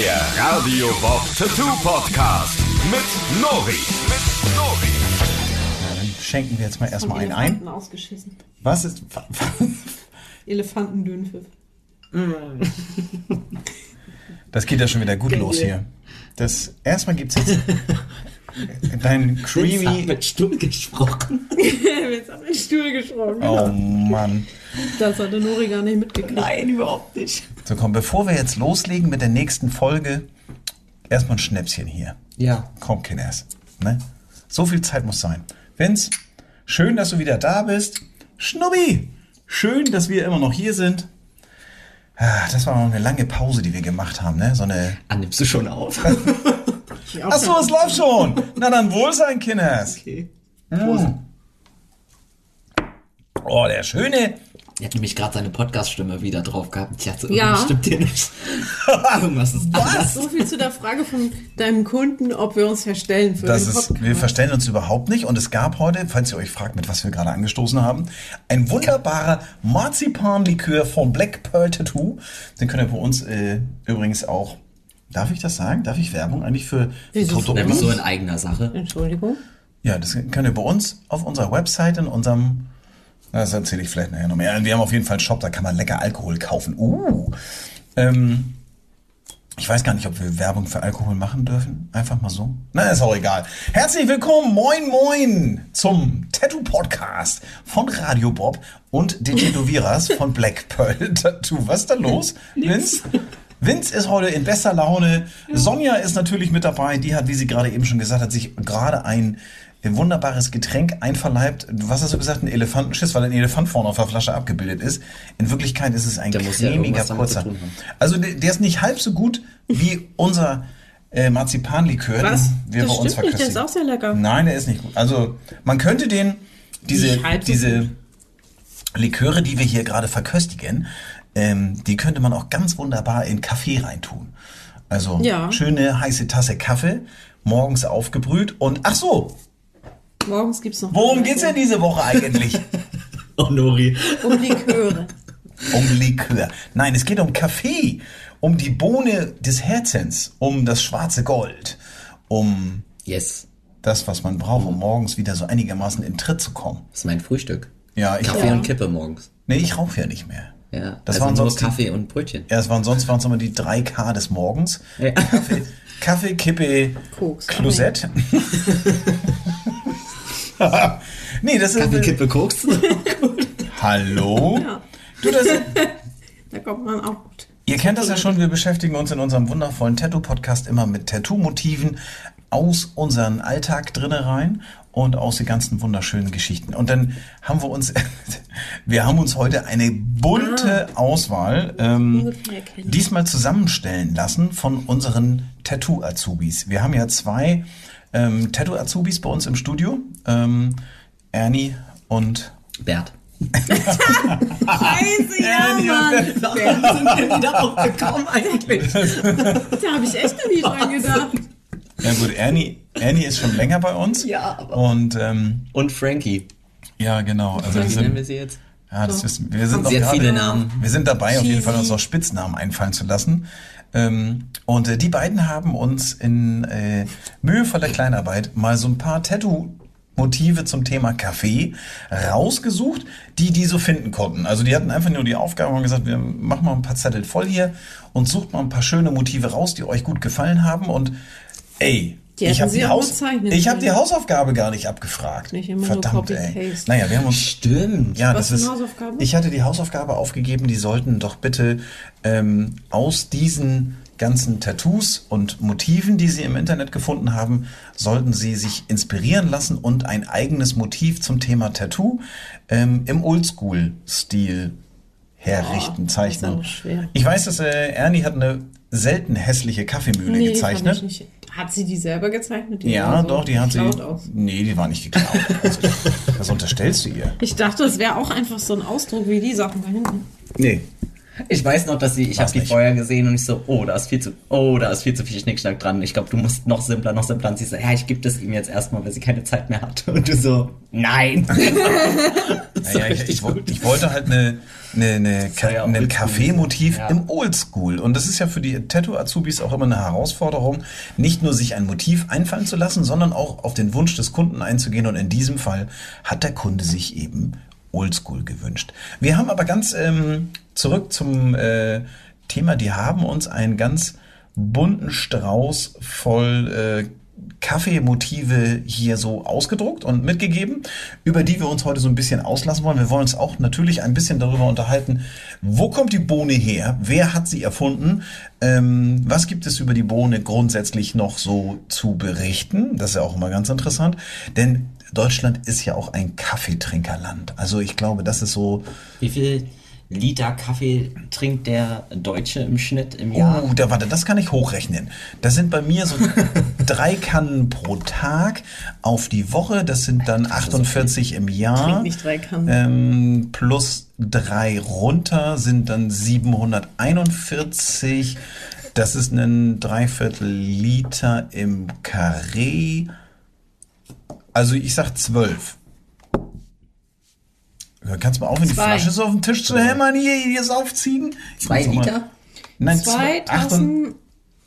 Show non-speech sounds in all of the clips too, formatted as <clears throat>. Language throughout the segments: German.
Der Radio Bob Tattoo Podcast mit Nori. Mit Nori. Dann schenken wir jetzt mal erstmal einen ein. Ausgeschissen. Was ist. Elefantendünnpfiff. Das geht ja schon wieder gut los hier. Das erstmal gibt's jetzt <laughs> dein Vince hat creamy. mit Stumm gesprochen. Jetzt hat den Stuhl gesprochen. Oh Mann. Das hat der Nori gar nicht mitgekriegt. Nein, überhaupt nicht. So komm, bevor wir jetzt loslegen mit der nächsten Folge, erstmal ein Schnäpschen hier. Ja. Komm, Kinders. Ne? So viel Zeit muss sein. Vince, schön, dass du wieder da bist. Schnubbi, schön, dass wir immer noch hier sind. Ah, Das war noch eine lange Pause, die wir gemacht haben, ne? So eine. Ah, nimmst du schon auf? <laughs> Ach so, es läuft schon. Na dann wohl sein, Kinders. okay. Oh, der schöne. Er hat nämlich gerade seine Podcast-Stimme wieder drauf gehabt. Ich dachte, Ja. stimmt hier nicht. <laughs> Irgendwas ist anders. So viel zu der Frage von deinem Kunden, ob wir uns verstellen für Das den ist, wir verstellen uns überhaupt nicht. Und es gab heute, falls ihr euch fragt, mit was wir gerade angestoßen haben, ein wunderbarer Marzipanlikör von Black Pearl Tattoo. Den könnt ihr bei uns äh, übrigens auch. Darf ich das sagen? Darf ich Werbung eigentlich für, Wieso? Produkte? Einfach so in eigener Sache. Entschuldigung. Ja, das könnt ihr bei uns auf unserer Website in unserem. Das erzähle ich vielleicht nachher noch mehr. Wir haben auf jeden Fall einen Shop, da kann man lecker Alkohol kaufen. Uh. Ähm, ich weiß gar nicht, ob wir Werbung für Alkohol machen dürfen. Einfach mal so. Na, ist auch egal. Herzlich willkommen, moin moin, zum Tattoo-Podcast von Radio Bob und den Tätowierers von Black Pearl Tattoo. Was ist da los, <laughs> Vince? Vince ist heute in bester Laune. Sonja ist natürlich mit dabei. Die hat, wie sie gerade eben schon gesagt hat, sich gerade ein wunderbares Getränk einverleibt. Was hast du gesagt? Ein Elefantenschiss, weil ein Elefant vorne auf der Flasche abgebildet ist. In Wirklichkeit ist es ein Der ja cremiger zu kurzer. Also der, der ist nicht halb so gut wie unser äh, Marzipanlikör, Was? wir Das bei uns nicht, der ist verköstigen. auch sehr lecker. Nein, der ist nicht gut. Also man könnte den, diese, diese. Liköre, die wir hier gerade verköstigen, ähm, die könnte man auch ganz wunderbar in Kaffee reintun. Also Ja. schöne heiße Tasse Kaffee, morgens aufgebrüht und ach so, Morgens gibt's noch. worum geht's denn diese Woche eigentlich? <laughs> Oh, Nori. Um Liköre. <laughs> um Likör. Nein, es geht um Kaffee, um die Bohne des Herzens, um das schwarze Gold, um Yes. das, was man braucht, um morgens wieder so einigermaßen in Tritt zu kommen. Das ist mein Frühstück. Ja, ich, Kaffee Ja. und Kippe morgens. nee, ich rauche ja nicht mehr. Ja. Das also waren nur sonst die- Kaffee und Brötchen. Ja, es waren sonst waren es immer die 3K des Morgens. Ja. Kaffee, Kaffee, Kippe, Koks. Klosett. <laughs> nee, das ist. Kaffee, Kippe, Koks. <laughs> Hallo? Ja. Du, das, <laughs> Da kommt man auch gut. Ihr kennt das ja schon, wir beschäftigen uns in unserem wundervollen Tattoo-Podcast immer mit Tattoo-Motiven aus unserem Alltag drinne rein und aus den ganzen wunderschönen Geschichten. Und dann haben wir uns, <laughs> wir haben uns heute eine bunte Auswahl ähm, diesmal zusammenstellen lassen von unseren Tattoo-Azubis. Wir haben ja zwei ähm, Tattoo-Azubis bei uns im Studio, ähm, Ernie und Bert. Scheiße, ja, Ernie Mann. Warum sind wir wieder aufgekommen eigentlich? Da habe ich echt noch nie dran gedacht. Ja gut, Ernie, Ernie ist schon länger bei uns. Ja, aber- Und ähm, Und Frankie. Ja, genau. Also wir Wie nennen wir sind, sie jetzt? ja, das wissen, wir sind noch gerade, viele Namen. Wir sind dabei, auf jeden Cheesy. Fall uns noch Spitznamen einfallen zu lassen. Ähm, und äh, die beiden haben uns in äh, mühevoller Kleinarbeit mal so ein paar Tattoo-Motive zum Thema Kaffee rausgesucht, die die so finden konnten. Also die hatten einfach nur die Aufgabe und gesagt, wir machen mal ein paar Zettel voll hier und sucht mal ein paar schöne Motive raus, die euch gut gefallen haben und ey, Die ich habe die, Haus zeichnen ich hab die. Hausaufgabe gar nicht abgefragt. Nicht immer nur Verdammt, ey. Naja, wir haben uns Stimmt. ja, Was das für ist. Hausaufgabe? Ich hatte die Hausaufgabe aufgegeben, die sollten doch bitte ähm, aus diesen ganzen Tattoos und Motiven, die sie im Internet gefunden haben, sollten sie sich inspirieren lassen und ein eigenes Motiv zum Thema Tattoo ähm, im Oldschool-Stil herrichten, zeichnen. auch schwer. Ich weiß, dass äh, Ernie hat eine selten hässliche Kaffeemühle Nee, gezeichnet. fand ich nicht. Hat sie die selber gezeichnet? Die Ja, so doch, die hat sie. geklaut Aus. Nee, die war nicht geklaut. Also, <laughs> was unterstellst du ihr? Ich dachte, es wäre auch einfach so ein Ausdruck wie die Sachen da hinten. Nee. Ich weiß noch, dass sie, ich habe die vorher gesehen und ich so, oh, da ist viel zu, oh, da ist viel zu viel Schnickschnack dran. Ich glaube, du musst noch simpler, noch simpler. Und sie so, ja, ich gebe das ihm jetzt erstmal, weil sie keine Zeit mehr hat. Und du so, nein. so Ja, ja, ich, ich, ich wollte halt eine, eine, eine, war ja ein. Kaffeemotiv Ja. im Oldschool. Und das ist ja für die Tattoo-Azubis auch immer eine Herausforderung, nicht nur sich ein Motiv einfallen zu lassen, sondern auch auf den Wunsch des Kunden einzugehen. Und in diesem Fall hat der Kunde sich eben Oldschool gewünscht. Wir haben aber ganz ähm, zurück zum äh, Thema, die haben uns einen ganz bunten Strauß voll äh, Kaffeemotive hier so ausgedruckt und mitgegeben, über die wir uns heute so ein bisschen auslassen wollen. Wir wollen uns auch natürlich ein bisschen darüber unterhalten, wo kommt die Bohne her, wer hat sie erfunden, ähm, was gibt es über die Bohne grundsätzlich noch so zu berichten. Das ist ja auch immer ganz interessant, denn Deutschland ist ja auch ein Kaffeetrinkerland. Also ich glaube, das ist so, Wie viel Liter Kaffee trinkt der Deutsche im Schnitt im Jahr? Oh, da warte, das kann ich hochrechnen. Das sind bei mir so <laughs> drei Kannen pro Tag auf die Woche. Das sind dann 48 im Jahr. Trink nicht drei Kannen. Ähm, plus drei runter sind dann 741. Das ist ein Dreiviertel Liter im Karree. Also ich sag zwölf. Kannst du mal aufhören, die Zwei. Flasche so auf den Tisch zu hämmern, hier, hier ist aufziehen? Zwei Ich muss noch Liter? Nein, Zwei acht und, Tassen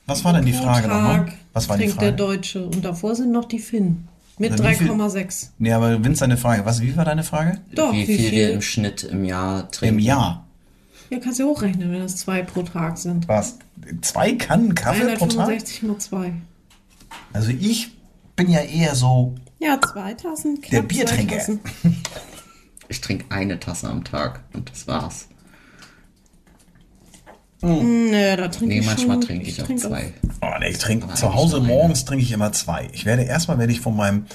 was war denn die pro Frage nochmal? Tag Was war die trinkt der Frage? Deutsche. Und davor sind noch die Finnen. Mit Na, wie viel- 3,6. Nee, aber Vince, deine Frage. Was, wie war deine Frage? Doch, wie, wie viel, wir viel? im Schnitt im Jahr trinken? Im Jahr. Ja, kannst du hochrechnen, wenn das zwei pro Tag sind. Was? Zwei Kannen Kaffee pro Tag? 165 mal zwei. Also ich bin ja eher so Ja, zwei Tassen. Knapp Der Biertrinker. <laughs> Ich trinke eine Tasse am Tag und das war's. Nee, da trinke Nee, ich manchmal trinke ich auch trink zwei. Oh, nee, ich trinke zu Hause morgens trinke ich immer zwei. Ich werde erstmal werde ich von meinem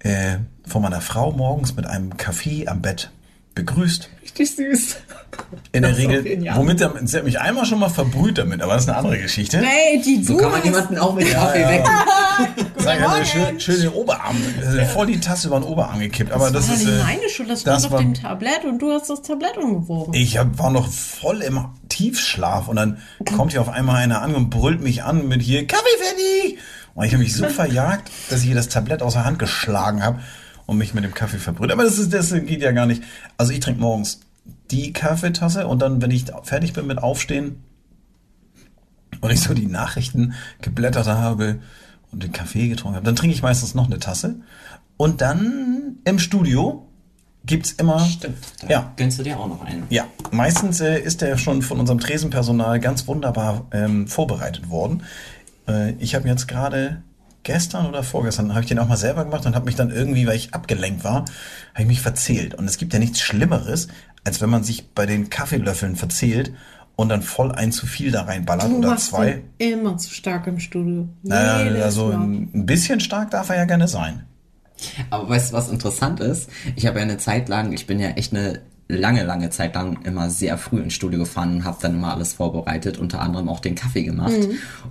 äh, von meiner Frau morgens mit einem Kaffee am Bett begrüßt. Richtig süß. In der ist Regel, womit er, sie hat mich einmal schon mal verbrüht damit, aber das ist eine andere Geschichte. Hey, die So du kann man jemanden auch mit Kaffee ja. wecken. Sag also schön, schön den Oberarm, äh, voll die Tasse über den Oberarm gekippt. Aber das, Das ist war äh, nicht meine Schuld, das, das war- auf dem Tablett und du hast das Tablett umgeworfen. Ich hab, war noch voll im Tiefschlaf und dann kommt hier auf einmal einer an und brüllt mich an mit hier Kaffee fertig. Und ich habe mich so verjagt, dass ich ihr das Tablett aus der Hand geschlagen habe und mich mit dem Kaffee verbrüllt. Aber das, ist, das geht ja gar nicht. Also ich trinke morgens die Kaffeetasse und dann, wenn ich fertig bin mit Aufstehen und ich so die Nachrichten geblättert habe und den Kaffee getrunken habe, dann trinke ich meistens noch eine Tasse. Und dann im Studio gibt's immer Stimmt. Da Ja. gönnst du dir auch noch einen. ja, meistens äh, ist der schon von unserem Tresenpersonal ganz wunderbar ähm, vorbereitet worden. Äh, ich habe jetzt gerade gestern oder vorgestern habe ich den auch mal selber gemacht und habe mich dann irgendwie, weil ich abgelenkt war, habe ich mich verzählt. Und es gibt ja nichts Schlimmeres, als wenn man sich bei den Kaffeelöffeln verzählt und dann voll ein zu viel da reinballert du oder machst zwei. den immer zu stark im Studio. Naja, Jedes also Mal. ein, ein bisschen stark darf er ja gerne sein. Aber weißt du, was interessant ist? Ich habe ja eine Zeit lang, ich bin ja echt eine lange, lange Zeit lang immer sehr früh ins Studio gefahren und habe dann immer alles vorbereitet, unter anderem auch den Kaffee gemacht.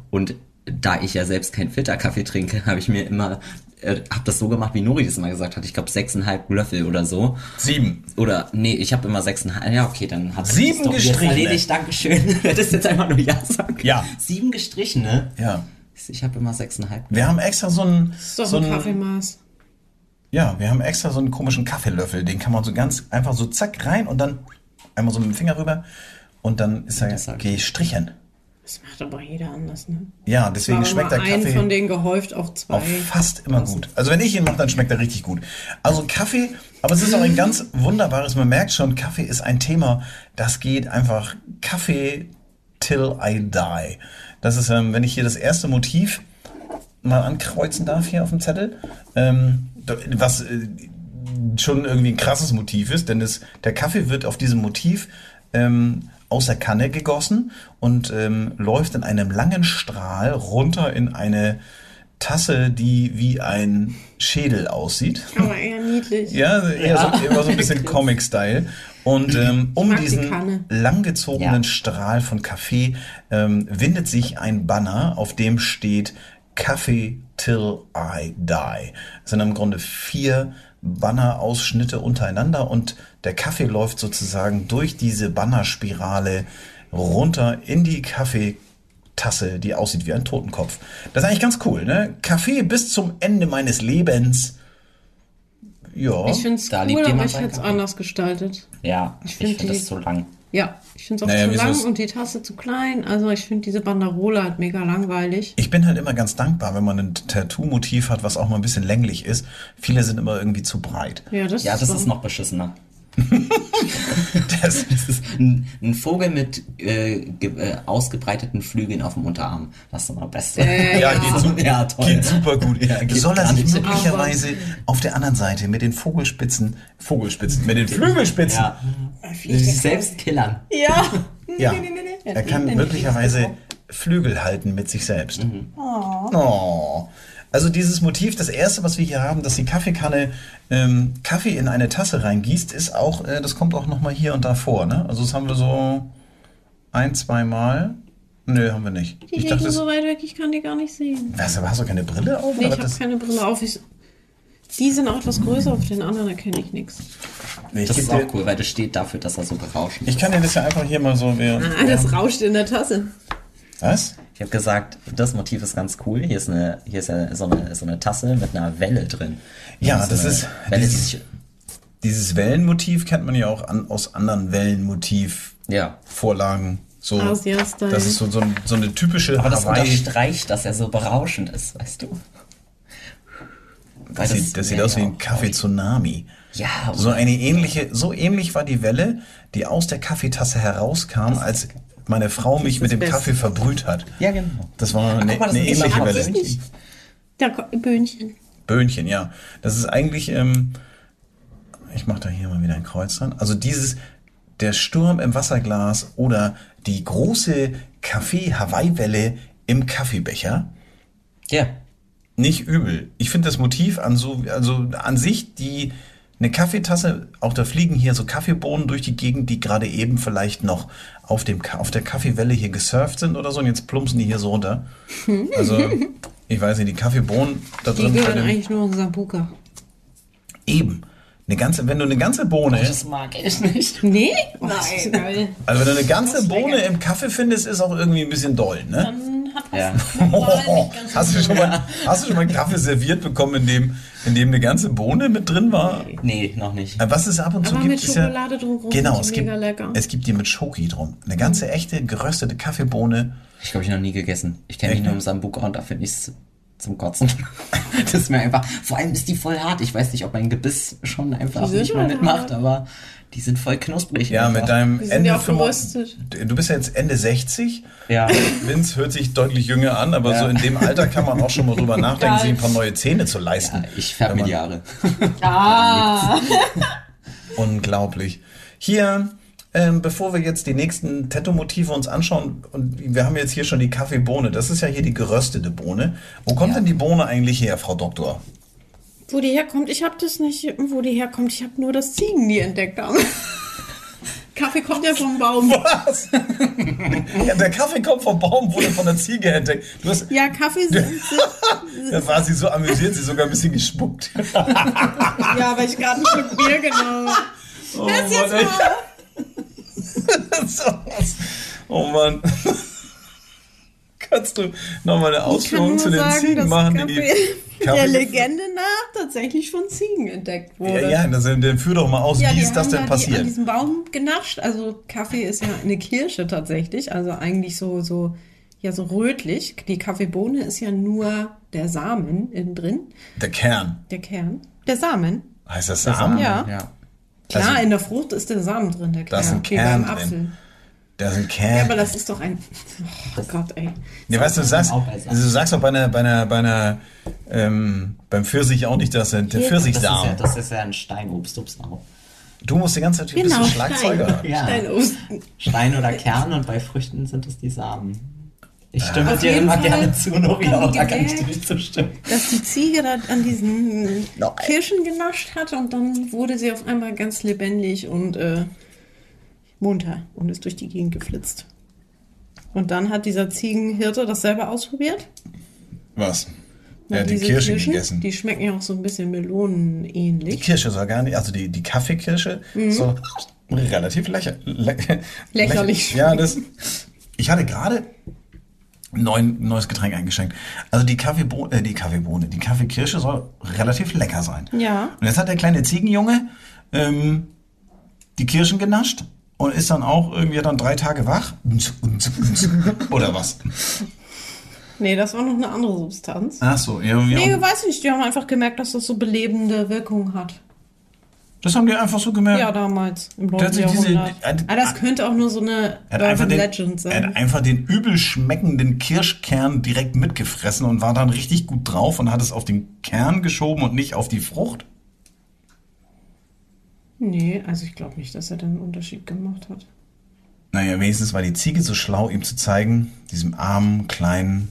Und da ich ja selbst kein Filterkaffee trinke, habe ich mir immer, äh, habe das so gemacht, wie Nori das immer gesagt hat. Ich glaube sechseinhalb Löffel oder so. Sieben. Oder nee, ich habe immer sechseinhalb. Ja, okay, dann hat Sieben das doch jetzt gestrichene. erledigt. Dankeschön. <laughs> Du hättest jetzt einfach nur ja sagen. Ja. Sieben gestrichene. Ja. Ich habe immer sechseinhalb. Wir haben extra so ein, Das ist doch so ein Kaffeemaß. Ja, wir haben extra so einen komischen Kaffeelöffel. Den kann man so ganz einfach so zack rein und dann einmal so mit dem Finger rüber und dann ist er Das gestrichen. Das macht aber jeder anders, ne? Ja, deswegen schmeckt der Kaffee von denen gehäuft auf zwei. auch fast immer gut. Also wenn ich ihn mache, dann schmeckt er richtig gut. Also Kaffee, aber es ist auch ein <laughs> ganz wunderbares, man merkt schon, Kaffee ist ein Thema, das geht einfach Kaffee till I die. Das ist, ähm, wenn ich hier das erste Motiv mal ankreuzen darf hier auf dem Zettel, ähm, was äh, schon irgendwie ein krasses Motiv ist, denn es, der Kaffee wird auf diesem Motiv ähm, aus der Kanne gegossen und ähm, läuft in einem langen Strahl runter in eine Tasse, die wie ein Schädel aussieht. Aber eher niedlich. Ja, eher so, eher so ein bisschen <laughs> Comic-Style. Und <clears throat> ähm, um diesen langgezogenen Ja. Strahl von Kaffee ähm, windet sich ein Banner, auf dem steht Kaffee till I die. Das sind im Grunde vier Banner-Ausschnitte untereinander und der Kaffee läuft sozusagen durch diese Bannerspirale runter in die Kaffeetasse, die aussieht wie ein Totenkopf. Das ist eigentlich ganz cool, ne? Kaffee bis zum Ende meines Lebens. Ja. Ich finde es cool, aber ich hätte es anders gestaltet. Ja, Ich ich, find finde die- das zu lang. Ja, ich finde es auch Naja, zu lang ist- und die Tasse zu klein. Also ich finde diese Banderole halt mega langweilig. Ich bin halt immer ganz dankbar, wenn man ein Tattoo-Motiv hat, was auch mal ein bisschen länglich ist. Viele sind immer irgendwie zu breit. Ja, das, Ja, das wahr. ist noch beschissener. Das, <laughs> Das ist ein, ein Vogel mit äh, ge, äh, ausgebreiteten Flügeln auf dem Unterarm. Das ist immer Beste. Äh, <laughs> Ja, ja. geht super. Ja, toll. Geht super gut. Ja, geht Soll er sich möglicherweise auf der anderen Seite mit den Vogelspitzen, Vogelspitzen, mit den Flügelspitzen, Ja. Sich selbst killern. Ja. <laughs> ja, Nee, nee, nee, nee. er kann möglicherweise Flügel halten mit sich selbst. Oh. Also dieses Motiv, das erste, was wir hier haben, dass die Kaffeekanne ähm, Kaffee in eine Tasse reingießt, ist auch, äh, das kommt auch nochmal hier und da vor, ne? Also das haben wir so ein, zwei Mal. Nö, haben wir nicht. Die Ich liegen dachte, so weit weg, ich kann die gar nicht sehen. was, hast du keine Brille auf? Nee, ich habe keine Brille auf. Ich, die sind auch etwas größer, auf den anderen erkenne ich nichts. Nee, ich Das ist auch cool, weil das steht dafür, dass er so berauschend Ich ist. kann dir das ja einfach hier mal so. Während, Ah, das rauscht in der Tasse. was? Ich habe gesagt, das Motiv ist ganz cool. Hier ist eine, hier ist ja so eine, so eine Tasse mit einer Welle drin. Ja, so das eine ist- Welle, die dieses- sich, Dieses Wellenmotiv kennt man ja auch an, aus anderen Wellenmotiv-Vorlagen. ja. So, das ist so, so, so eine typische Aber das Hawaii. unterstreicht, dass er so berauschend ist, weißt du? Weil Das, sieht, das sieht aus wie ein Kaffee-Tsunami. Ja, So eine ähnliche, so ähnlich war die Welle, die aus der Kaffeetasse herauskam, als meine Frau mich mit dem Beste. Kaffee verbrüht hat. Ja, genau. Das war eine, Guck mal, das eine ähnliche Welle. Da Böhnchen. Böhnchen, ja. Das ist eigentlich, ähm, ich mache da hier mal wieder ein Kreuz dran. Also dieses, der Sturm im Wasserglas oder die große Kaffee-Hawaii-Welle im Kaffeebecher. Ja. Nicht übel. Ich finde das Motiv an so, also an sich, die, eine Kaffeetasse, auch da fliegen hier so Kaffeebohnen durch die Gegend, die gerade eben vielleicht noch auf dem, auf der Kaffeewelle hier gesurft sind oder so und jetzt plumpsen die hier so runter. <laughs> Also, ich weiß nicht, die Kaffeebohnen da Die drin. bei gehören eigentlich nur in Sambuka. Eben. Eine ganze, wenn du eine ganze Bohne, Das mag ich nicht. <laughs> Nee? Oh, geil. also wenn du eine ganze Bohne im Kaffee findest, ist auch irgendwie ein bisschen doll, ne? Dann hat Ja. <laughs> Hast du schon mal, hast du schon mal einen Kaffee serviert bekommen, in dem, in dem eine ganze Bohne mit drin war? Nee, noch nicht. Äh, Was es ab und zu Aber gibt, mit ist ja, Schokolade drumherum genau, es gibt, mega lecker. es gibt die mit Schoki drum. Eine ganze echte geröstete Kaffeebohne. Ich glaube, ich noch nie gegessen. Ich kenne mich nur im Sambuka und da finde ich es zum Kotzen. <laughs> das ist mir einfach, vor allem ist die voll hart. Ich weiß nicht, ob mein Gebiss schon einfach nicht mehr mitmacht, hart. aber die sind voll knusprig. Ja, einfach. mit deinem Die Ende ja auch 95 geröstet. Du bist ja jetzt Ende 60. Ja. Vince hört sich deutlich jünger an, aber Ja. so in dem Alter kann man auch schon mal drüber <laughs> nachdenken, sich ein paar neue Zähne zu leisten. ja ich färbe mir die Haare. <laughs> Ah, Unglaublich. Hier, ähm, bevor wir jetzt die nächsten Tattoo-Motive uns anschauen, und wir haben jetzt hier schon die Kaffeebohne, das ist ja hier die geröstete Bohne. Wo kommt Ja. denn die Bohne eigentlich her, Frau Doktor? wo die herkommt, ich habe das nicht, wo die herkommt. Ich habe nur das Ziegen, die entdeckt haben. <laughs> Kaffee kommt ja vom Baum. Was? ja, der Kaffee kommt vom Baum, wurde von der Ziege entdeckt. Du hast, Ja, Kaffee sind, <laughs> da war sie so amüsiert, sie sogar ein bisschen gespuckt. <laughs> ja, weil ich gerade ein Stück Bier genommen habe. Oh Das jetzt Mann, mal. <laughs> Oh Mann. <laughs> Kannst du nochmal eine Ausführung zu den sagen, Ziegen dass machen, Kaffee die die <laughs> der Kaffee- Legende nach tatsächlich von Ziegen entdeckt wurde. Ja, ja, das, dann führ doch mal aus, Ja, wie die ist das denn da Die, passiert? an diesem Baum genascht. Also Kaffee ist ja eine Kirsche tatsächlich. Also eigentlich so, so, ja, so rötlich. Die Kaffeebohne ist ja nur der Samen innen drin. Der Kern. Der Kern. Der Samen. Heißt das Samen? Ja. ja. Klar, Also- in der Frucht ist der Samen drin, der Kern. Da ist ein wie Kern beim drin. Apfel. Da ist ein Ja, Kern. aber das ist doch ein. Oh Gott, ey. Ja, weißt du, du sagst, Samen. du sagst doch bei einer, bei einer, bei einer, ähm, beim Pfirsich auch nicht, dass der der Ja, Das ist, ja, Pfirsichsamen. das ist ja ein Steinobst, Obst auch. Du musst die ganze Zeit, Genau, ein Schlagzeuger. Stein. Ja. Steinobst. Stein oder Kern und bei Früchten sind es die Samen. Ich stimme Auf dir jeden immer Fall gerne zu, Nori, haben aber die da kann ich dir nicht zustimmen. dass die Ziege da an diesen Nein. Kirschen genascht hat und dann wurde sie auf einmal ganz lebendig und äh, munter und ist durch die Gegend geflitzt. Und dann hat dieser Ziegenhirte das selber ausprobiert. Was? Hat die Kirsche Kirschen, gegessen. Die schmecken ja auch so ein bisschen Die melonenähnlich. Kirsche soll gar nicht, also die, die Kaffeekirsche soll relativ lächer, lä Mhm. Lächerlich lächer- Ja, das. Ich hatte gerade neuen, neues Getränk eingeschenkt. Also die Kaffeebohne, äh, die Kaffeebohne, die Kaffeekirsche soll relativ lecker sein. Ja. Und jetzt hat der kleine Ziegenjunge ähm, die Kirschen genascht und ist dann auch irgendwie dann drei Tage wach. Oder was? Nee, das war noch eine andere Substanz. Ach so, ja. Nee, weiß nicht, die haben einfach gemerkt, dass das so belebende Wirkung hat. Das haben die einfach so gemerkt. Ja, damals, im 9. Tatsächlich diese- ah, das könnte auch nur so eine Er Urban den, Legend er sein. hat einfach den übel schmeckenden Kirschkern direkt mitgefressen und war dann richtig gut drauf und hat es auf den Kern geschoben und nicht auf die Frucht. Nee, also ich glaube nicht, dass er einen Unterschied gemacht hat. Naja, wenigstens war die Ziege so schlau, ihm zu zeigen, diesem armen, kleinen,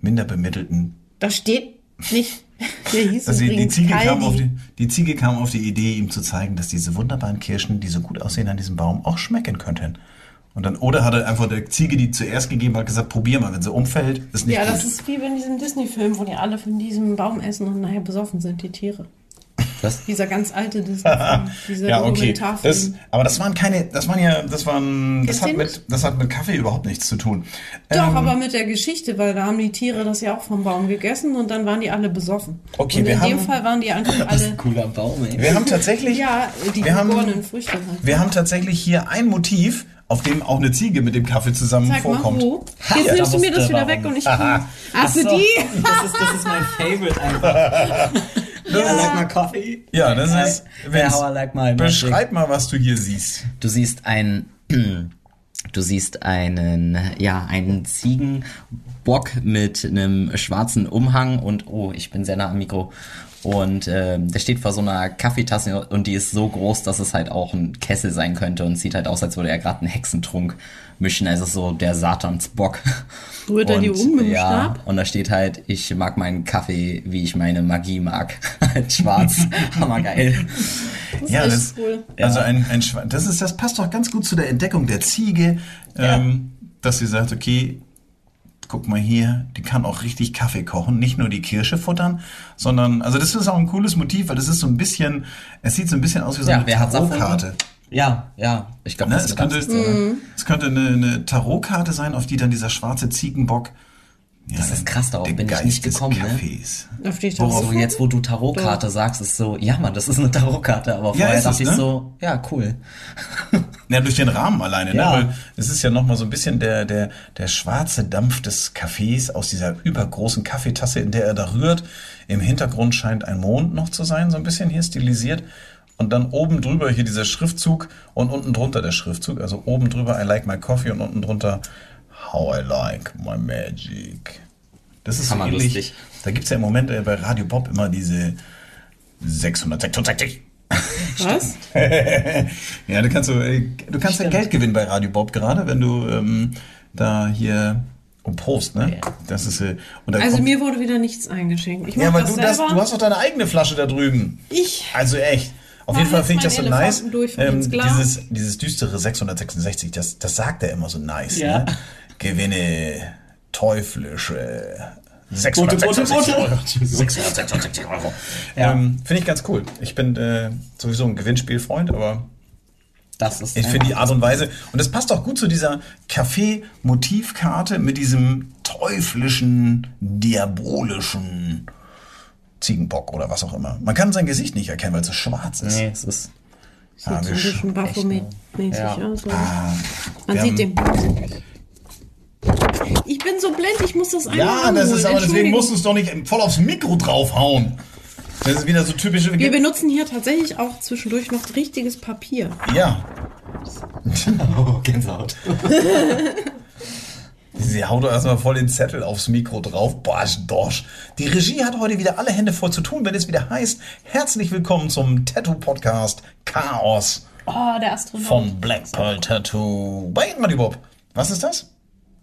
minder bemittelten. Da steht nicht. Der hieß Also die, Ziege kam Kaldi. auf die, die Ziege kam auf die Idee, ihm zu zeigen, dass diese wunderbaren Kirschen, die so gut aussehen an diesem Baum, auch schmecken könnten. Und dann, oder hat er einfach der Ziege, die zuerst gegeben hat, gesagt, probier mal, wenn sie umfällt, ist nicht Ja, gut. das ist wie in diesem Disney-Film, wo die alle von diesem Baum essen und nachher besoffen sind, die Tiere. Was? Dieser ganz alte Disney-Film, <laughs> dieser ja, okay. Dokumentarfilm. Das, aber das waren keine, das waren ja, das waren, das hat du mit, das hat mit Kaffee überhaupt nichts zu tun. Doch, Ähm, aber mit der Geschichte, weil da haben die Tiere das ja auch vom Baum gegessen und dann waren die alle besoffen. Okay, und wir in dem haben- Fall waren die einfach <laughs> alle, Cooler Baum, ey. wir haben tatsächlich, <laughs> ja, die wir haben- Früchte halt. wir haben tatsächlich hier ein Motiv, auf dem auch eine Ziege mit dem Kaffee zusammen Zeig mal, vorkommt. wo. Jetzt Ja, nimmst du mir das wieder warum. weg und ich... Ach, für so. die? Das ist, das ist mein Favorite einfach. I like my coffee. Ja, das ist, Yeah, how I like my beschreib mal, was du hier siehst. Du siehst ein, du siehst einen, ja, einen Ziegenbock mit einem schwarzen Umhang und, oh, ich bin sehr nah am Mikro. Und ähm, der steht vor so einer Kaffeetasse und die ist so groß, dass es halt auch ein Kessel sein könnte und sieht halt aus, als würde er gerade einen Hexentrunk mischen. Also so der Satansbock. Rührt er die Und, um mit dem ja, Stab? Und da steht halt, ich mag meinen Kaffee, wie ich meine Magie mag. <laughs> halt schwarz. <laughs> Hammergeil. Ja, echt das, cool. also ein, ein das ist, das passt doch ganz gut zu der Entdeckung der Ziege, ähm, dass sie sagt, okay, guck mal hier, die kann auch richtig Kaffee kochen, nicht nur die Kirsche futtern, sondern, also das ist auch ein cooles Motiv, weil das ist so ein bisschen, es sieht so ein bisschen aus wie so Ja, eine? Tarotkarte. Ja, ja. Ich glaube, Ne? das Es ist könnte, ganz, oder? es könnte eine, eine Tarotkarte sein, auf die dann dieser schwarze Ziegenbock. Ja, Das ist krass, darauf bin ich Geist nicht des gekommen, ne? Kaffees. Auf die So, Tasse. jetzt, wo du Tarotkarte sagst, ist so, ja Mann, das ist eine Tarotkarte, aber Ja, vorher ist es, dachte ich ne? so, ja, cool. <laughs> Ja, durch den Rahmen alleine, Ja. ne? Weil es ist ja nochmal so ein bisschen der, der, der schwarze Dampf des Kaffees aus dieser übergroßen Kaffeetasse, in der er da rührt. Im Hintergrund scheint ein Mond noch zu sein, so ein bisschen hier stilisiert. Und dann oben drüber hier dieser Schriftzug und unten drunter der Schriftzug. Also oben drüber I like my coffee und unten drunter How I like my magic. Das ist so ähnlich. Hammerlustig. Da gibt's ja im Moment äh, bei Radio Bob immer diese 666. Was? <laughs> ja, du kannst so, äh, du kannst ja Geld gewinnen bei Radio Bob gerade, wenn du ähm, da hier um Post, ne? Ja. Das ist äh, und Also kommt, mir wurde wieder nichts eingeschenkt. Ich ja, mach weil das du das, selber. du hast doch deine eigene Flasche da drüben. Ich. Also echt. Auf Mach jeden Fall finde ich das so nice. Glas. dieses, dieses düstere 666, das, das sagt er immer so nice. Ja. Ne? Gewinne teuflische Bunte, 666 bunte, bunte. Euro. 666 Euro. Ja. Ähm, finde ich ganz cool. Ich bin äh, sowieso ein Gewinnspielfreund, aber Das ist ich finde die Art und Weise, und das passt auch gut zu dieser Kaffee-Motivkarte mit diesem teuflischen, diabolischen Ziegenbock oder was auch immer. Man kann sein Gesicht nicht erkennen, weil es so schwarz ist. Nee, es ist. Sieht Ah, so ein sch- bisschen Baphomet-mäßig Ja. aus. wir Man sieht den Blut. Ich bin so blind, ich muss das einmal Ja, das ist aber deswegen Entschuldigung. musst du es doch nicht voll aufs Mikro draufhauen. Das ist wieder so typisch. Wir benutzen hier tatsächlich auch zwischendurch noch richtiges Papier. Ja, <laughs> <laughs> Oh, Gänsehaut. <laughs> sie haut doch erstmal voll den Zettel aufs Mikro drauf. Bosch, dorsch. Die Regie hat heute wieder alle Hände voll zu tun, wenn es wieder heißt, herzlich willkommen zum Tattoo-Podcast Chaos Oh, der Astronaut. von Black Pearl Tattoo. Mal, Bob. Was ist das?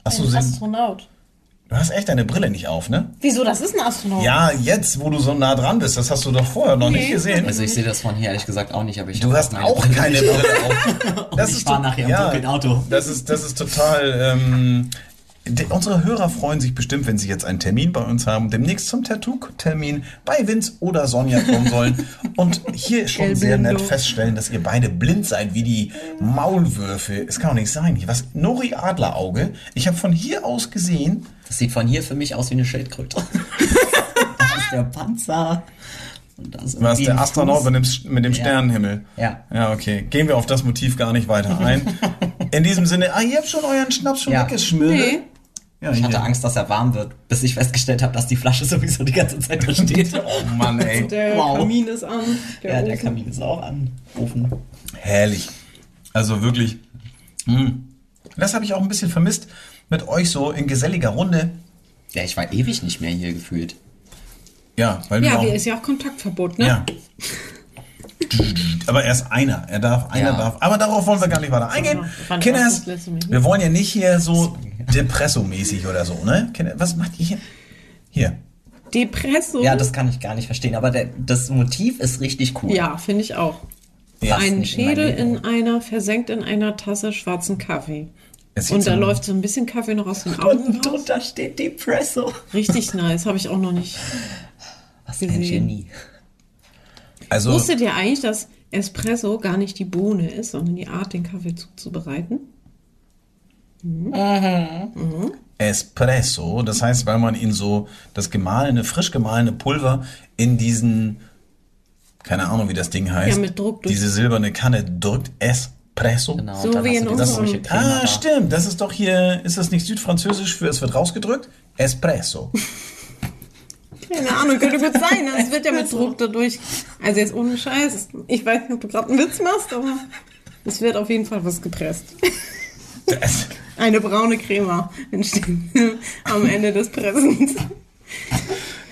Achso, Ein Astronaut. du hast echt deine Brille nicht auf, ne? Wieso, das ist ein Astronaut. Ja, jetzt, wo du so nah dran bist, das hast du doch vorher noch nicht Nee. gesehen. Also ich sehe das von hier ehrlich gesagt auch nicht, aber ich Du hast auch Brille keine nicht. Brille auf. <laughs> Und ich fahr to- nachher im dunklen Auto. Das ist, das ist total. Ähm, unsere Hörer freuen sich bestimmt, wenn sie jetzt einen Termin bei uns haben, demnächst zum Tattoo-Termin bei Vince oder Sonja kommen sollen <laughs> und hier schon sehr nett feststellen, dass ihr beide blind seid wie die Maulwürfe. Es kann doch nicht sein. Was? Nori Adlerauge. Ich habe von hier aus gesehen, Das sieht von hier für mich aus wie eine Schildkröte. <laughs> da ist der Panzer. Ist was der Astronaut mit dem, mit dem Ja. Sternenhimmel. Ja. Ja, okay. Gehen wir auf das Motiv gar nicht weiter ein. <laughs> In diesem Sinne, ah, ihr habt schon euren Schnaps schon Ja. weggeschmiert. Nee. Ja, Ich hier. hatte Angst, dass er warm wird, bis ich festgestellt habe, dass die Flasche <laughs> sowieso die ganze Zeit da steht. <laughs> Oh Mann, ey. Der Wow. Kamin ist an. Der ja, der Ofen. Kamin ist auch an. Ofen. Herrlich. Also wirklich. mh. Das habe ich auch ein bisschen vermisst mit euch so in geselliger Runde. Ja, ich war ewig nicht mehr hier gefühlt. Ja, weil Ja, wir wie auch, ist ja auch Kontaktverbot, ne? ja. <laughs> Aber er ist einer. Er darf, einer Ja. darf. Aber darauf wollen wir gar nicht weiter eingehen. Kinders, wir wollen ja nicht hier so Depresso-mäßig oder so, ne? Kinder, was macht ihr hier? Hier. Depresso. Ja, das kann ich gar nicht verstehen. Aber der, das Motiv ist richtig cool. Ja, finde ich auch. Ja. Ein in Schädel Leben. in einer, versenkt in einer Tasse schwarzen Kaffee. Und da so- läuft so ein bisschen Kaffee noch aus den Augen Und da steht Depresso. Richtig nice, habe ich auch noch nicht. Was ein Gesehen. Genie. Also, Wusstet ihr eigentlich, dass Espresso gar nicht die Bohne ist, sondern die Art, den Kaffee zuzubereiten? Espresso, das heißt, weil man ihn so, das gemahlene, frisch gemahlene Pulver in diesen, keine Ahnung, wie das Ding heißt, Ja, mit Druck durch- diese silberne Kanne drückt. Espresso. Genau, So wie in unserem- Ah, da. stimmt. Das ist doch hier, ist das nicht südfranzösisch für es wird rausgedrückt? Espresso. <laughs> Keine Ahnung, könnte gut sein. Es wird ja mit Druck dadurch. Also jetzt ohne Scheiß. Ich weiß nicht, ob du gerade einen Witz machst, aber es wird auf jeden Fall was gepresst. Das, Eine braune Crema entsteht am Ende des Pressens.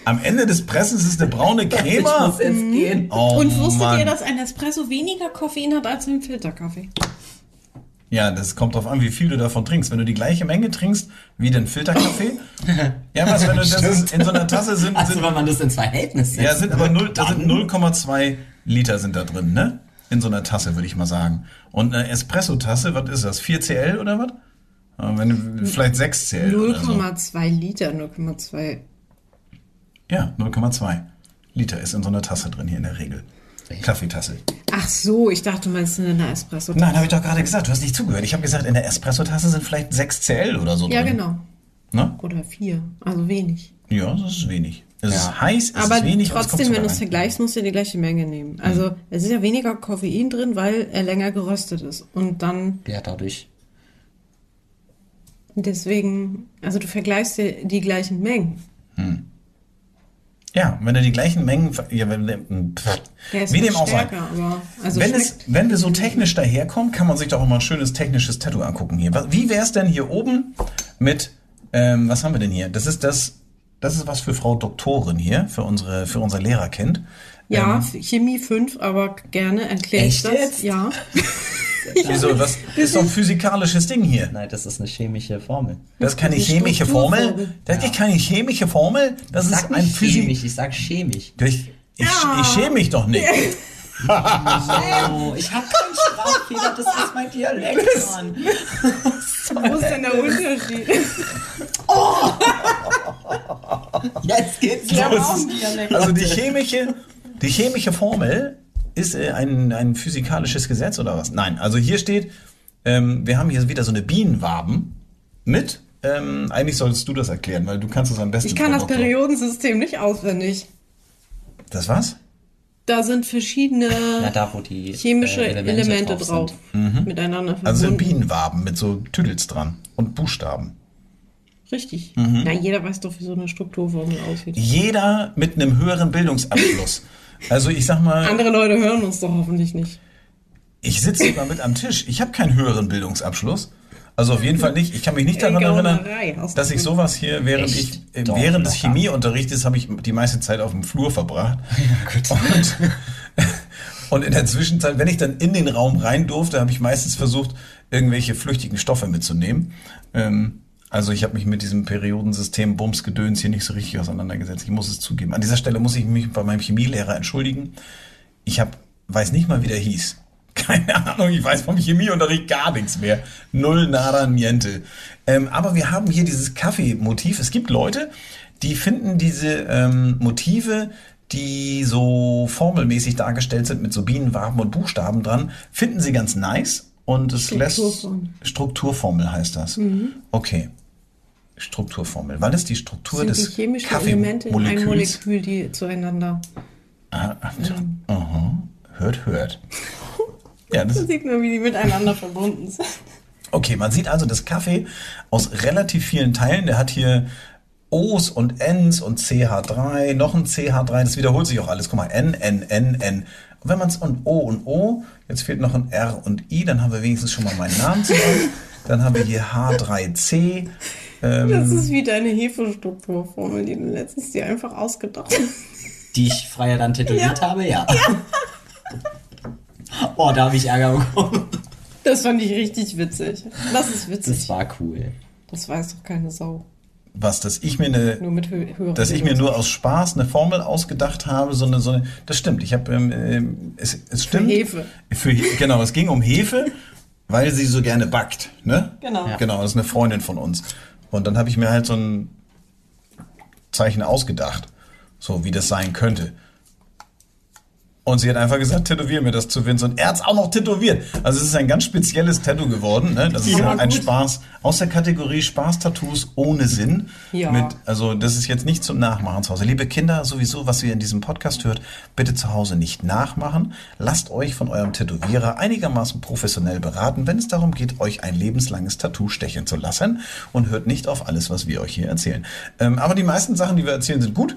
am Ende des Pressens ist eine braune Ich Crema. muss jetzt gehen. Oh, Und wusstet Mann. ihr, dass ein Espresso weniger Koffein hat als ein Filterkaffee? Ja, das kommt drauf an, wie viel du davon trinkst. Wenn du die gleiche Menge trinkst wie den Filterkaffee. <laughs> ja, was, wenn du das in so einer Tasse sind, Also sind wenn man das ins Verhältnis setzt. Ja, sind aber null, da sind dann- 0,2 Liter sind da drin, ne? In so einer Tasse, würde ich mal sagen. Und eine Espresso-Tasse, was ist das? 4 CL oder was? Wenn, vielleicht 6 CL oder so. 0,2 Liter, 0,2. Ja, 0,2 Liter ist in so einer Tasse drin hier in der Regel. Kaffeetasse. Ach so, ich dachte, du meinst in einer Espresso. Nein, habe ich doch gerade gesagt. Du hast nicht zugehört. Ich habe gesagt, in der Espresso-Tasse sind vielleicht 6 CL oder so Ja, drin. genau. Ne? Oder vier. Also wenig. Ja, das ist wenig. Es Ja. ist heiß, es Aber ist wenig. aber trotzdem, wenn du es vergleichst, musst du die gleiche Menge nehmen. Also es ist ja weniger Koffein drin, weil er länger geröstet ist. Und dann Ja, dadurch. deswegen, also du vergleichst dir die gleichen Mengen. Ja, wenn du die gleichen Mengen... Ja, wenn, pff, Der ist wie dem auch sei. also wenn, es, wenn wir so technisch daherkommen, kann man sich doch immer ein schönes technisches Tattoo angucken hier. Wie wäre es denn hier oben mit, ähm, was haben wir denn hier? Das ist das, das ist was für Frau Doktorin hier, für unsere, für unser Lehrerkind. Ja, Ähm, Chemie 5, aber gerne erkläre ich das. jetzt? Ja. <laughs> <laughs> wieso, was ist doch ein physikalisches Ding hier? Nein, das ist eine chemische Formel. Das ist keine Die chemische. Formel. Das ist keine chemische Formel. Das Ich ist sag ein Physik. chemisch, ich sag chemisch. Ich, ich, Ja. ich schäme mich doch nicht. <laughs> Oh, ich hab keinen Sprachfehler, das ist mein Dialekt, Mann. <laughs> Wo ist denn der Unterschied? Jetzt geht's Ja, los. auch ein Dialekt. Also die chemische, die chemische Formel ist äh, ein, ein physikalisches Gesetz oder was? Nein, also hier steht, ähm, wir haben hier wieder so eine Bienenwaben mit. Ähm, eigentlich solltest du das erklären, weil du kannst es am besten. Ich kann das. Periodensystem nicht auswendig. Das was? Da sind verschiedene Na, da, wo die chemische äh, Elemente, drauf. sind. Miteinander verbunden. Also sind Bienenwaben mit so Tüdels dran und Buchstaben. Richtig. Mhm. Na, jeder weiß doch, wie so eine Strukturformel aussieht. Jeder mit einem höheren Bildungsabschluss. Also ich sag mal, Andere Leute hören uns doch hoffentlich nicht. ich sitze sogar mit am Tisch. Ich habe keinen höheren Bildungsabschluss. Also auf jeden Fall nicht. Ich kann mich nicht daran erinnern, dass ich sowas hier, während ich äh, während des. Chemieunterrichtes habe ich die meiste Zeit auf dem Flur verbracht. <laughs> Und, und in der Zwischenzeit, wenn ich dann in den Raum rein durfte, habe ich meistens versucht, irgendwelche flüchtigen Stoffe mitzunehmen. Ähm, also ich habe mich mit diesem Periodensystem Bumsgedöns hier nicht so richtig auseinandergesetzt. Ich muss es zugeben. An dieser Stelle muss ich mich bei meinem Chemielehrer entschuldigen. Ich hab, weiß nicht mal, wie der hieß. <laughs> Keine Ahnung, ich weiß vom Chemieunterricht gar nichts mehr. Null, nada, niente. Ähm, aber wir haben hier dieses Kaffeemotiv. Es gibt Leute, die finden diese ähm, Motive, die so formelmäßig dargestellt sind mit so Bienen, Waben und Buchstaben dran, finden sie ganz nice. Und es lässt Strukturformel. Strukturformel heißt das. Okay. Strukturformel. Weil es die Struktur Das sind des die chemischen Elemente in einem Molekül, die zueinander. Ah, aha. Hört, hört. <laughs> Ja, das Da sieht man, wie die miteinander verbunden sind. Okay, man sieht also das Kaffee aus relativ vielen Teilen. Der hat hier O's und N's und CH3, noch ein CH3, das wiederholt sich auch alles. Guck mal, N, N, N, N. Und wenn man es und O und O, jetzt fehlt noch ein R und I, dann haben wir wenigstens schon mal meinen Namen zusammen. <laughs> Dann haben wir hier H3C. Ähm, Das ist wie deine Hefestrukturformel, die du letztens dir einfach ausgedacht hast. <laughs> Die ich freier dann tätowiert habe, ja. <laughs> Oh, da habe ich Ärger bekommen. Das fand ich richtig witzig. Das ist witzig. Das war cool. Das weiß doch keine Sau. was, dass ich mir eine, Nur mit Hö höheren dass ich mir nur aus Spaß eine Formel ausgedacht habe, so eine, so eine das stimmt. Ich habe, ähm, ähm, es, es stimmt. Hefe. Für, genau, es ging um Hefe, weil sie so gerne backt, ne? Genau. Ja. Genau, das ist eine Freundin von uns. Und dann habe ich mir halt so ein Zeichen ausgedacht, so wie das sein könnte. Und sie hat einfach gesagt, tätowier mir das zu Vince. Und er hat's auch noch tätowiert. Also es ist ein ganz spezielles Tattoo geworden. Ne? Das ist Ja, ein gut. Spaß aus der Kategorie Spaß-Tattoos ohne Sinn. Ja. Mit, also das ist jetzt nicht zum Nachmachen zu Hause. Liebe Kinder, sowieso, was ihr in diesem Podcast hört, bitte zu Hause nicht nachmachen. Lasst euch von eurem Tätowierer einigermaßen professionell beraten, wenn es darum geht, euch ein lebenslanges Tattoo stechen zu lassen. Und hört nicht auf alles, was wir euch hier erzählen. Ähm, aber die meisten Sachen, die wir erzählen, sind gut.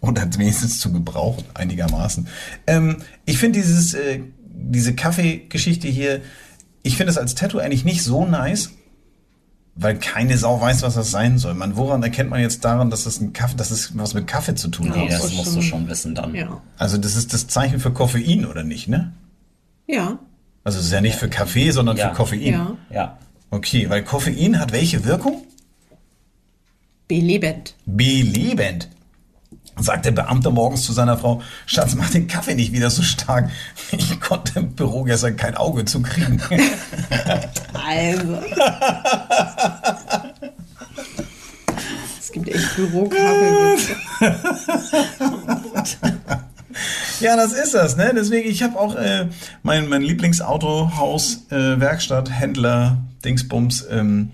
Oder wenigstens zu gebrauchen, einigermaßen. Ähm, ich finde dieses, äh, diese Kaffeegeschichte hier, ich finde es als Tattoo eigentlich nicht so nice, weil keine Sau weiß, was das sein soll. Man, woran erkennt man jetzt daran, dass das ein Kaffee, dass es was mit Kaffee zu tun Nee, hat? das ist musst schon- du schon wissen dann. Ja. Also das ist das Zeichen für Koffein oder nicht, ne? Ja. Also es ist ja nicht für Kaffee, sondern Ja. für Koffein. Ja. Ja. Okay, weil Koffein hat welche Wirkung? Belebend. Belebend. Sagt der Beamte morgens zu seiner Frau, Schatz, mach den Kaffee nicht wieder so stark. Ich konnte im Büro gestern kein Auge zukriegen. Also. es gibt echt Bürokaffeewitze. Ja, das ist das, ne? Deswegen, ich habe auch äh, mein, mein Lieblingsautohaus, äh, Werkstatt, Händler, Dingsbums, ähm,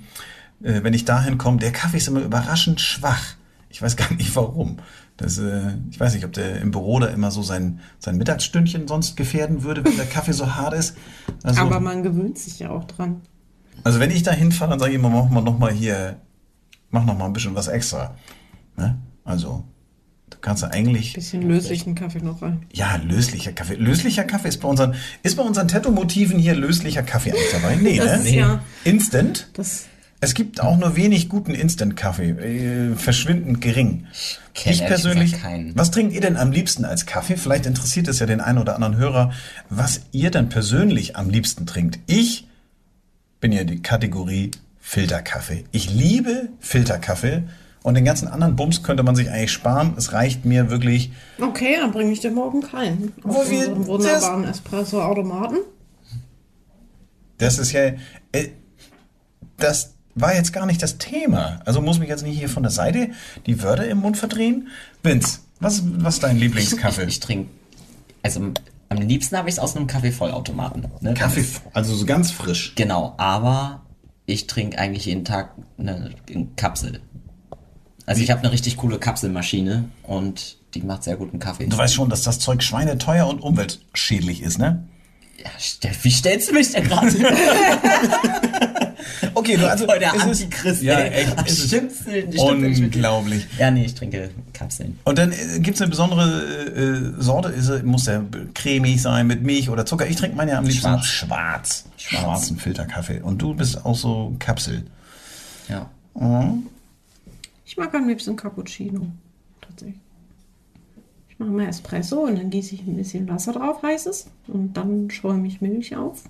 äh, wenn ich dahin komme, der Kaffee ist immer überraschend schwach. Ich weiß gar nicht warum. Das, äh, ich weiß nicht, ob der im Büro da immer so sein, sein Mittagsstündchen sonst gefährden würde, wenn der Kaffee so hart ist. Also, Aber man gewöhnt sich ja auch dran. also wenn ich da hinfahre, dann sage ich immer, mach mal noch mal hier, mach noch mal ein bisschen was extra. Ne? Also, da kannst du eigentlich... Bisschen löslichen Kaffee noch rein. Ja, löslicher Kaffee. Löslicher Kaffee ist bei unseren, ist bei unseren Tattoo-Motiven hier löslicher Kaffee eigentlich dabei? Nee, Das ne? ist ja- Instant? Das Es gibt auch nur wenig guten Instant-Kaffee. Äh, verschwindend gering. kenn Ich persönlich, was trinkt ihr denn am liebsten als Kaffee? Vielleicht interessiert es ja den einen oder anderen Hörer, was ihr denn persönlich am liebsten trinkt. Ich bin ja die Kategorie Filterkaffee. Ich liebe Filterkaffee und den ganzen anderen Bums könnte man sich eigentlich sparen. Es reicht mir wirklich Okay, dann bringe ich dir morgen keinen. Wo Auf wir unserem wunderbaren Espresso-Automaten. Das ist ja, äh, das war jetzt gar nicht das Thema. Also muss mich jetzt nicht hier von der Seite die Wörter im Mund verdrehen. Vince, was, was ist dein Lieblingskaffee? Ich, <laughs> ich trinke, also am liebsten habe ich es aus einem Kaffeevollautomaten. Ne? Kaffee, also so ganz frisch. Genau, aber ich trinke eigentlich jeden Tag eine, eine Kapsel. Also ich habe eine richtig coole Kapselmaschine und die macht sehr guten Kaffee. Du weißt schon, dass das Zeug schweineteuer und umweltschädlich ist, ne? Ja, Steff, wie stellst du mich denn gerade? <laughs> <laughs> Okay, du also es ist- Antichrist. Ja, ey. es stimmt. Unglaublich. Ja, nee, ich trinke Kapseln. Und dann äh, gibt's eine besondere äh, Sorte, ist, muss der cremig sein mit Milch oder Zucker. Ich trinke meine ja am liebsten Schwarz. schwarz. Schwarz. Schwarzen Filterkaffee. Und du bist auch so Kapsel. Ja. Ich mag am liebsten Cappuccino. Tatsächlich. Ich mache mal Espresso und dann gieße ich ein bisschen Wasser drauf, heißes. Und dann schäume ich Milch auf.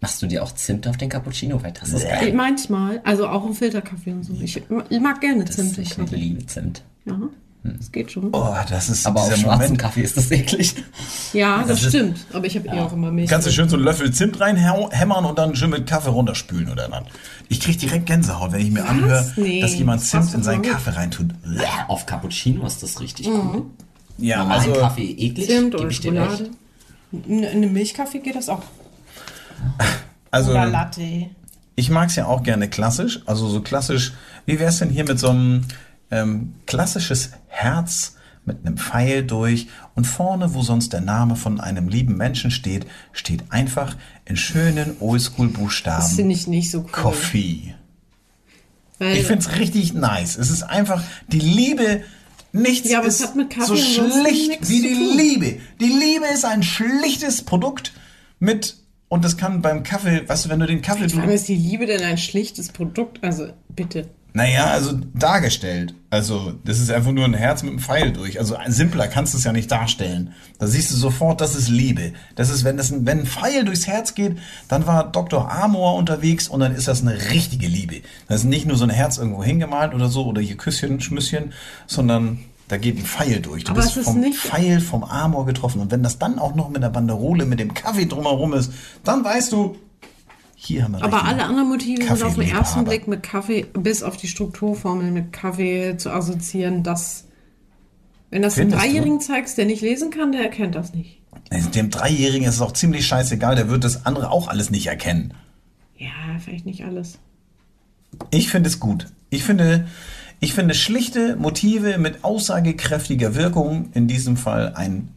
Machst du dir auch Zimt auf den Cappuccino? Weil das ist geil. Äh, Manchmal, also auch im Filterkaffee und so. Ich, mag gerne Das, Zimt im ich liebe Zimt. Ja. Das geht schon. Oh, das ist Aber auf schwarzen Moment. Kaffee ist das eklig. Ja, das, ist- stimmt. Aber ich habe eh auch immer Milch. Kannst du schön so einen Löffel Zimt reinhämmern und dann schön mit Kaffee runterspülen oder was? Ich krieg direkt Gänsehaut, wenn ich mir anhöre, Nee, dass jemand das Zimt passt in seinen doch Kaffee reintut. Auf Cappuccino ist das richtig Mhm. cool. Ja, Normalen also, Kaffee eklig, Zimt oder ich dir Schokolade. einem Milchkaffee geht das auch. <laughs> also Oder Latte. ich mag's ja auch gerne klassisch. Also so klassisch, wie wär's denn hier mit so einem ähm, klassisches Herz mit einem Pfeil durch und vorne, wo sonst der Name von einem lieben Menschen steht, steht einfach in schönen Das Oldschool-Buchstaben finde ich nicht so cool. Coffee. Weil, Ich find's richtig nice. Es ist einfach die Liebe. Nichts Ja, aber ist es hat mit Kaffee so schlicht wie die. Liebe. Die Liebe ist ein schlichtes Produkt mit und das kann beim Kaffee, weißt du, wenn du den Kaffee Warum ist die Liebe denn ein schlichtes Produkt? Also, bitte. naja, also dargestellt. Also das ist einfach nur ein Herz mit einem Pfeil durch. Also simpler kannst du es ja nicht darstellen. Da siehst du sofort, das ist Liebe. Das ist, wenn das ein, wenn ein Pfeil durchs Herz geht, dann war Dr. Amor unterwegs und dann ist das eine richtige Liebe. Das ist nicht nur so ein Herz irgendwo hingemalt oder so oder hier Küsschen, Schmüsschen, sondern da geht ein Pfeil durch. Du Aber bist vom nicht- Pfeil vom Amor getroffen. Und wenn das dann auch noch mit der Banderole, mit dem Kaffee drumherum ist, dann weißt du, hier haben wir Aber alle anderen Motive sind auf den ersten Blick mit Kaffee, bis auf die Strukturformel mit Kaffee zu assoziieren, dass. Wenn das einem Findest du? Dreijährigen zeigst, der nicht lesen kann, der erkennt das nicht. Dem Dreijährigen ist es auch ziemlich scheißegal, der wird das andere auch alles nicht erkennen. Ja, vielleicht nicht alles. Ich finde es gut. Ich finde, ich finde schlichte Motive mit aussagekräftiger Wirkung, in diesem Fall ein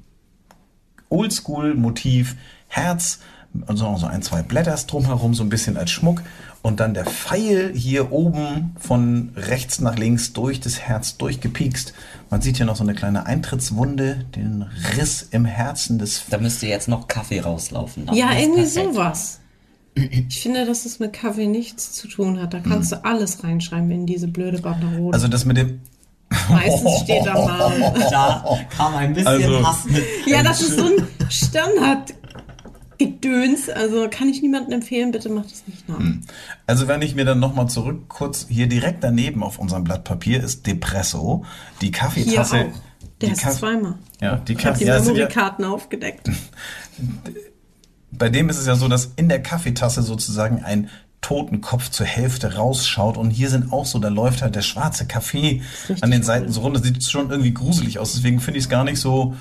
Oldschool-Motiv, Herz, also so ein, zwei Blätters drumherum, so ein bisschen als Schmuck und dann der Pfeil hier oben von rechts nach links durch das Herz durchgepiekst. Man sieht hier noch so eine kleine Eintrittswunde, den Riss im Herzen des Da müsste jetzt noch Kaffee rauslaufen. Ja, irgendwie perfekt. sowas. Ich finde, dass es mit Kaffee nichts zu tun hat. Da kannst du alles reinschreiben in diese blöde Banderole. Also das mit dem Meistens steht da mal. Da kam ein bisschen Also- Hass mit. Ja, das ist so ein Standardgedöns. Also kann ich niemandem empfehlen, bitte macht das nicht nach. Also wenn ich mir dann nochmal zurück kurz hier direkt daneben auf unserem Blatt Papier ist Depresso, die Hier Kaffeetasse. auch. Der die ist Kaff- zweimal. Ja, die Ich habe die es ja, Memory-Karten aufgedeckt. <laughs> bei dem ist es ja so, dass in der Kaffeetasse sozusagen ein Totenkopf zur Hälfte rausschaut und hier sind auch so, da läuft halt der schwarze Kaffee an den cool. Seiten so runter. Sieht schon irgendwie gruselig aus. Deswegen finde ich es gar nicht so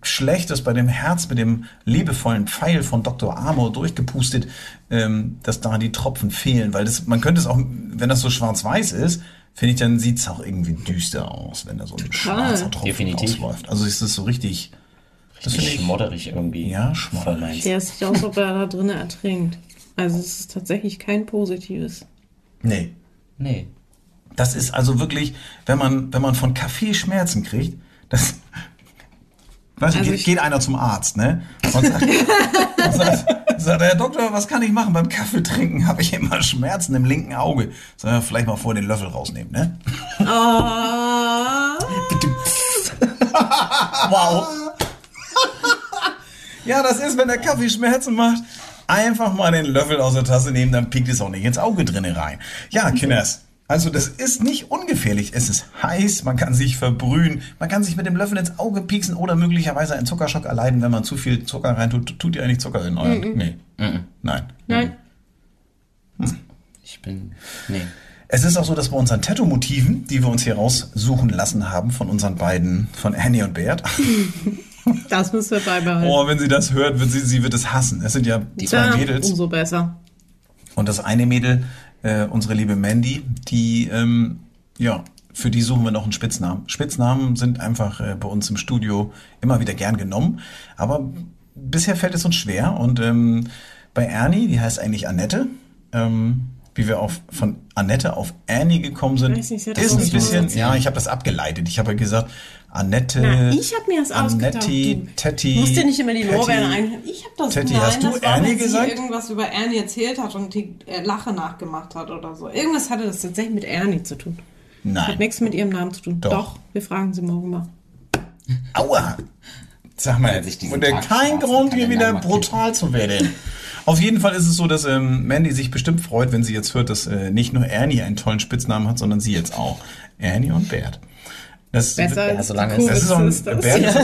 schlecht, dass bei dem Herz mit dem liebevollen Pfeil von Dr. Amor durchgepustet, ähm, dass da die Tropfen fehlen. Weil das, man könnte es auch, wenn das so schwarz-weiß ist, finde ich, dann sieht es auch irgendwie düster aus, wenn da so ein schwarzer Tropfen Definitiv. rausläuft. Also ist das so richtig, das finde ich, schmodderig irgendwie. Ja, schmodderig. Der sieht aus, als ob er da drinnen ertrinkt. Also es ist tatsächlich kein positives. nee. Nee. Das ist also wirklich, wenn man, wenn man von Kaffee Schmerzen kriegt, das, weißt du, Also geht, ich- geht einer zum Arzt, ne? Und sagt, und <laughs> sagt, sagt, Herr Doktor, was kann ich machen? Beim Kaffee trinken habe ich immer Schmerzen im linken Auge. Soll er vielleicht mal vor den Löffel rausnehmen, ne? Ah, <laughs> Wow. <laughs> Ja, das ist, wenn der Kaffee Schmerzen macht. Einfach mal den Löffel aus der Tasse nehmen, dann piekt es auch nicht ins Auge drinne rein. Ja, Kinders. Also das ist nicht ungefährlich. Es ist heiß, man kann sich verbrühen, man kann sich mit dem Löffel ins Auge pieksen oder möglicherweise einen Zuckerschock erleiden, wenn man zu viel Zucker reintut. Tut ihr eigentlich Zucker in euren? Nee. Nein. nein. Ich bin. Nee. Es ist auch so, dass bei unseren Tattoo-Motiven, die wir uns hier raussuchen lassen haben von unseren beiden, von Annie und Bert. <laughs> <laughs> Das müssen wir beibehalten. Oh, wenn sie das hört, wird sie, sie wird es hassen. Es sind ja die zwei Mädels. Umso besser. Und das eine Mädel, äh, unsere liebe Mandy, die, ähm, ja, für die suchen wir noch einen Spitznamen. Spitznamen sind einfach äh, bei uns im Studio immer wieder gern genommen, aber bisher fällt es uns schwer. Und ähm, bei Ernie, die heißt eigentlich Annette, ähm, wie wir auf, von Annette auf Annie gekommen sind, nicht, ist ein bisschen, ja, ich habe das abgeleitet. Ich habe ja gesagt, Annette, Na, ich habe mir das ausgedacht. Annetti, du. Tetti, Du musst dir nicht immer die. Lorbeeren ein. Ich habe das Tetti, nein, hast du das war, Ernie wenn sie gesagt? irgendwas über Ernie erzählt hat und die äh, Lache nachgemacht hat oder so. Irgendwas hatte das tatsächlich mit Ernie zu tun. Hat Nein. nichts mit ihrem Namen zu tun. Doch. Doch, wir fragen sie morgen mal. Aua! Sag mal, sich und der kein Grund, hier wieder brutal zu werden. Auf jeden Fall ist es so, dass ähm, Mandy sich bestimmt freut, wenn sie jetzt hört, dass äh, nicht nur Ernie einen tollen Spitznamen hat, sondern sie jetzt auch. Ernie und Bert. Das, Besser Ja, solange es- das ist so ein Sisters. Bernd ist,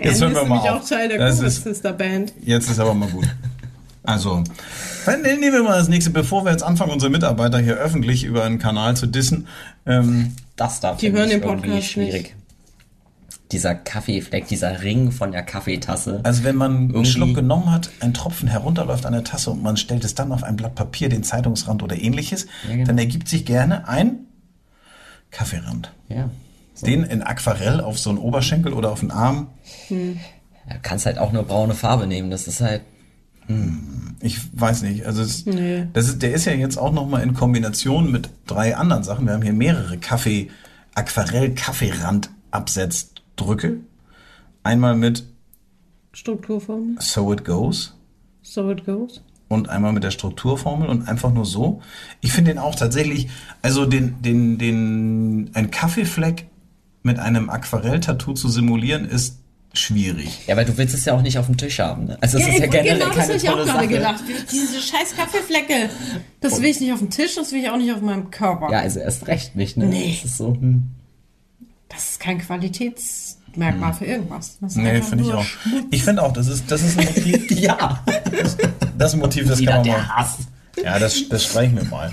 Jetzt hören wir ist mal auf. auch Teil der Das ist- Sister Band. Jetzt ist aber mal gut. Also, dann nehmen wir mal das nächste, bevor wir jetzt anfangen, unsere Mitarbeiter hier öffentlich über einen Kanal zu dissen. Ähm, Das da Die hören den Podcast schwierig. Dieser Kaffeefleck, dieser Ring von der Kaffeetasse. also wenn man einen Schluck genommen hat, ein Tropfen herunterläuft an der Tasse und man stellt es dann auf ein Blatt Papier, den Zeitungsrand oder ähnliches, Ja, genau. dann ergibt sich gerne ein Kaffeerand. ja. Den in Aquarell auf so einen Oberschenkel oder auf den Arm. Du kannst halt auch nur braune Farbe nehmen. Das ist halt. Ich weiß nicht. Also es, Nee. das ist, der ist ja jetzt auch noch mal in Kombination mit drei anderen Sachen. Wir haben hier mehrere Kaffee, Aquarell Kaffeerand Absetzdrücke. Einmal mit Strukturformel. So It Goes So it goes. und einmal mit der Strukturformel und einfach nur so. Ich finde den auch tatsächlich, also den, den, den, ein Kaffeefleck mit einem Aquarell-Tattoo zu simulieren ist schwierig. Ja, weil du willst es ja auch nicht auf dem Tisch haben. Ne? Also es ist ja generell genau das keine habe ich auch gerade Sache. gedacht. Diese scheiß Kaffeeflecke. Das will ich nicht auf dem Tisch, das will ich auch nicht auf meinem Körper. Ja, also erst recht nicht. Ne? Nee. Das ist so. Hm. Das ist kein Qualitätsmerkmal für irgendwas. Das Nee, finde ich auch. Ich finde auch, das ist, das ist ein Motiv. <laughs> Ja. Das ist ein Motiv, das Wieder kann man mal. der Hass. Ja, das, das streichen wir mal.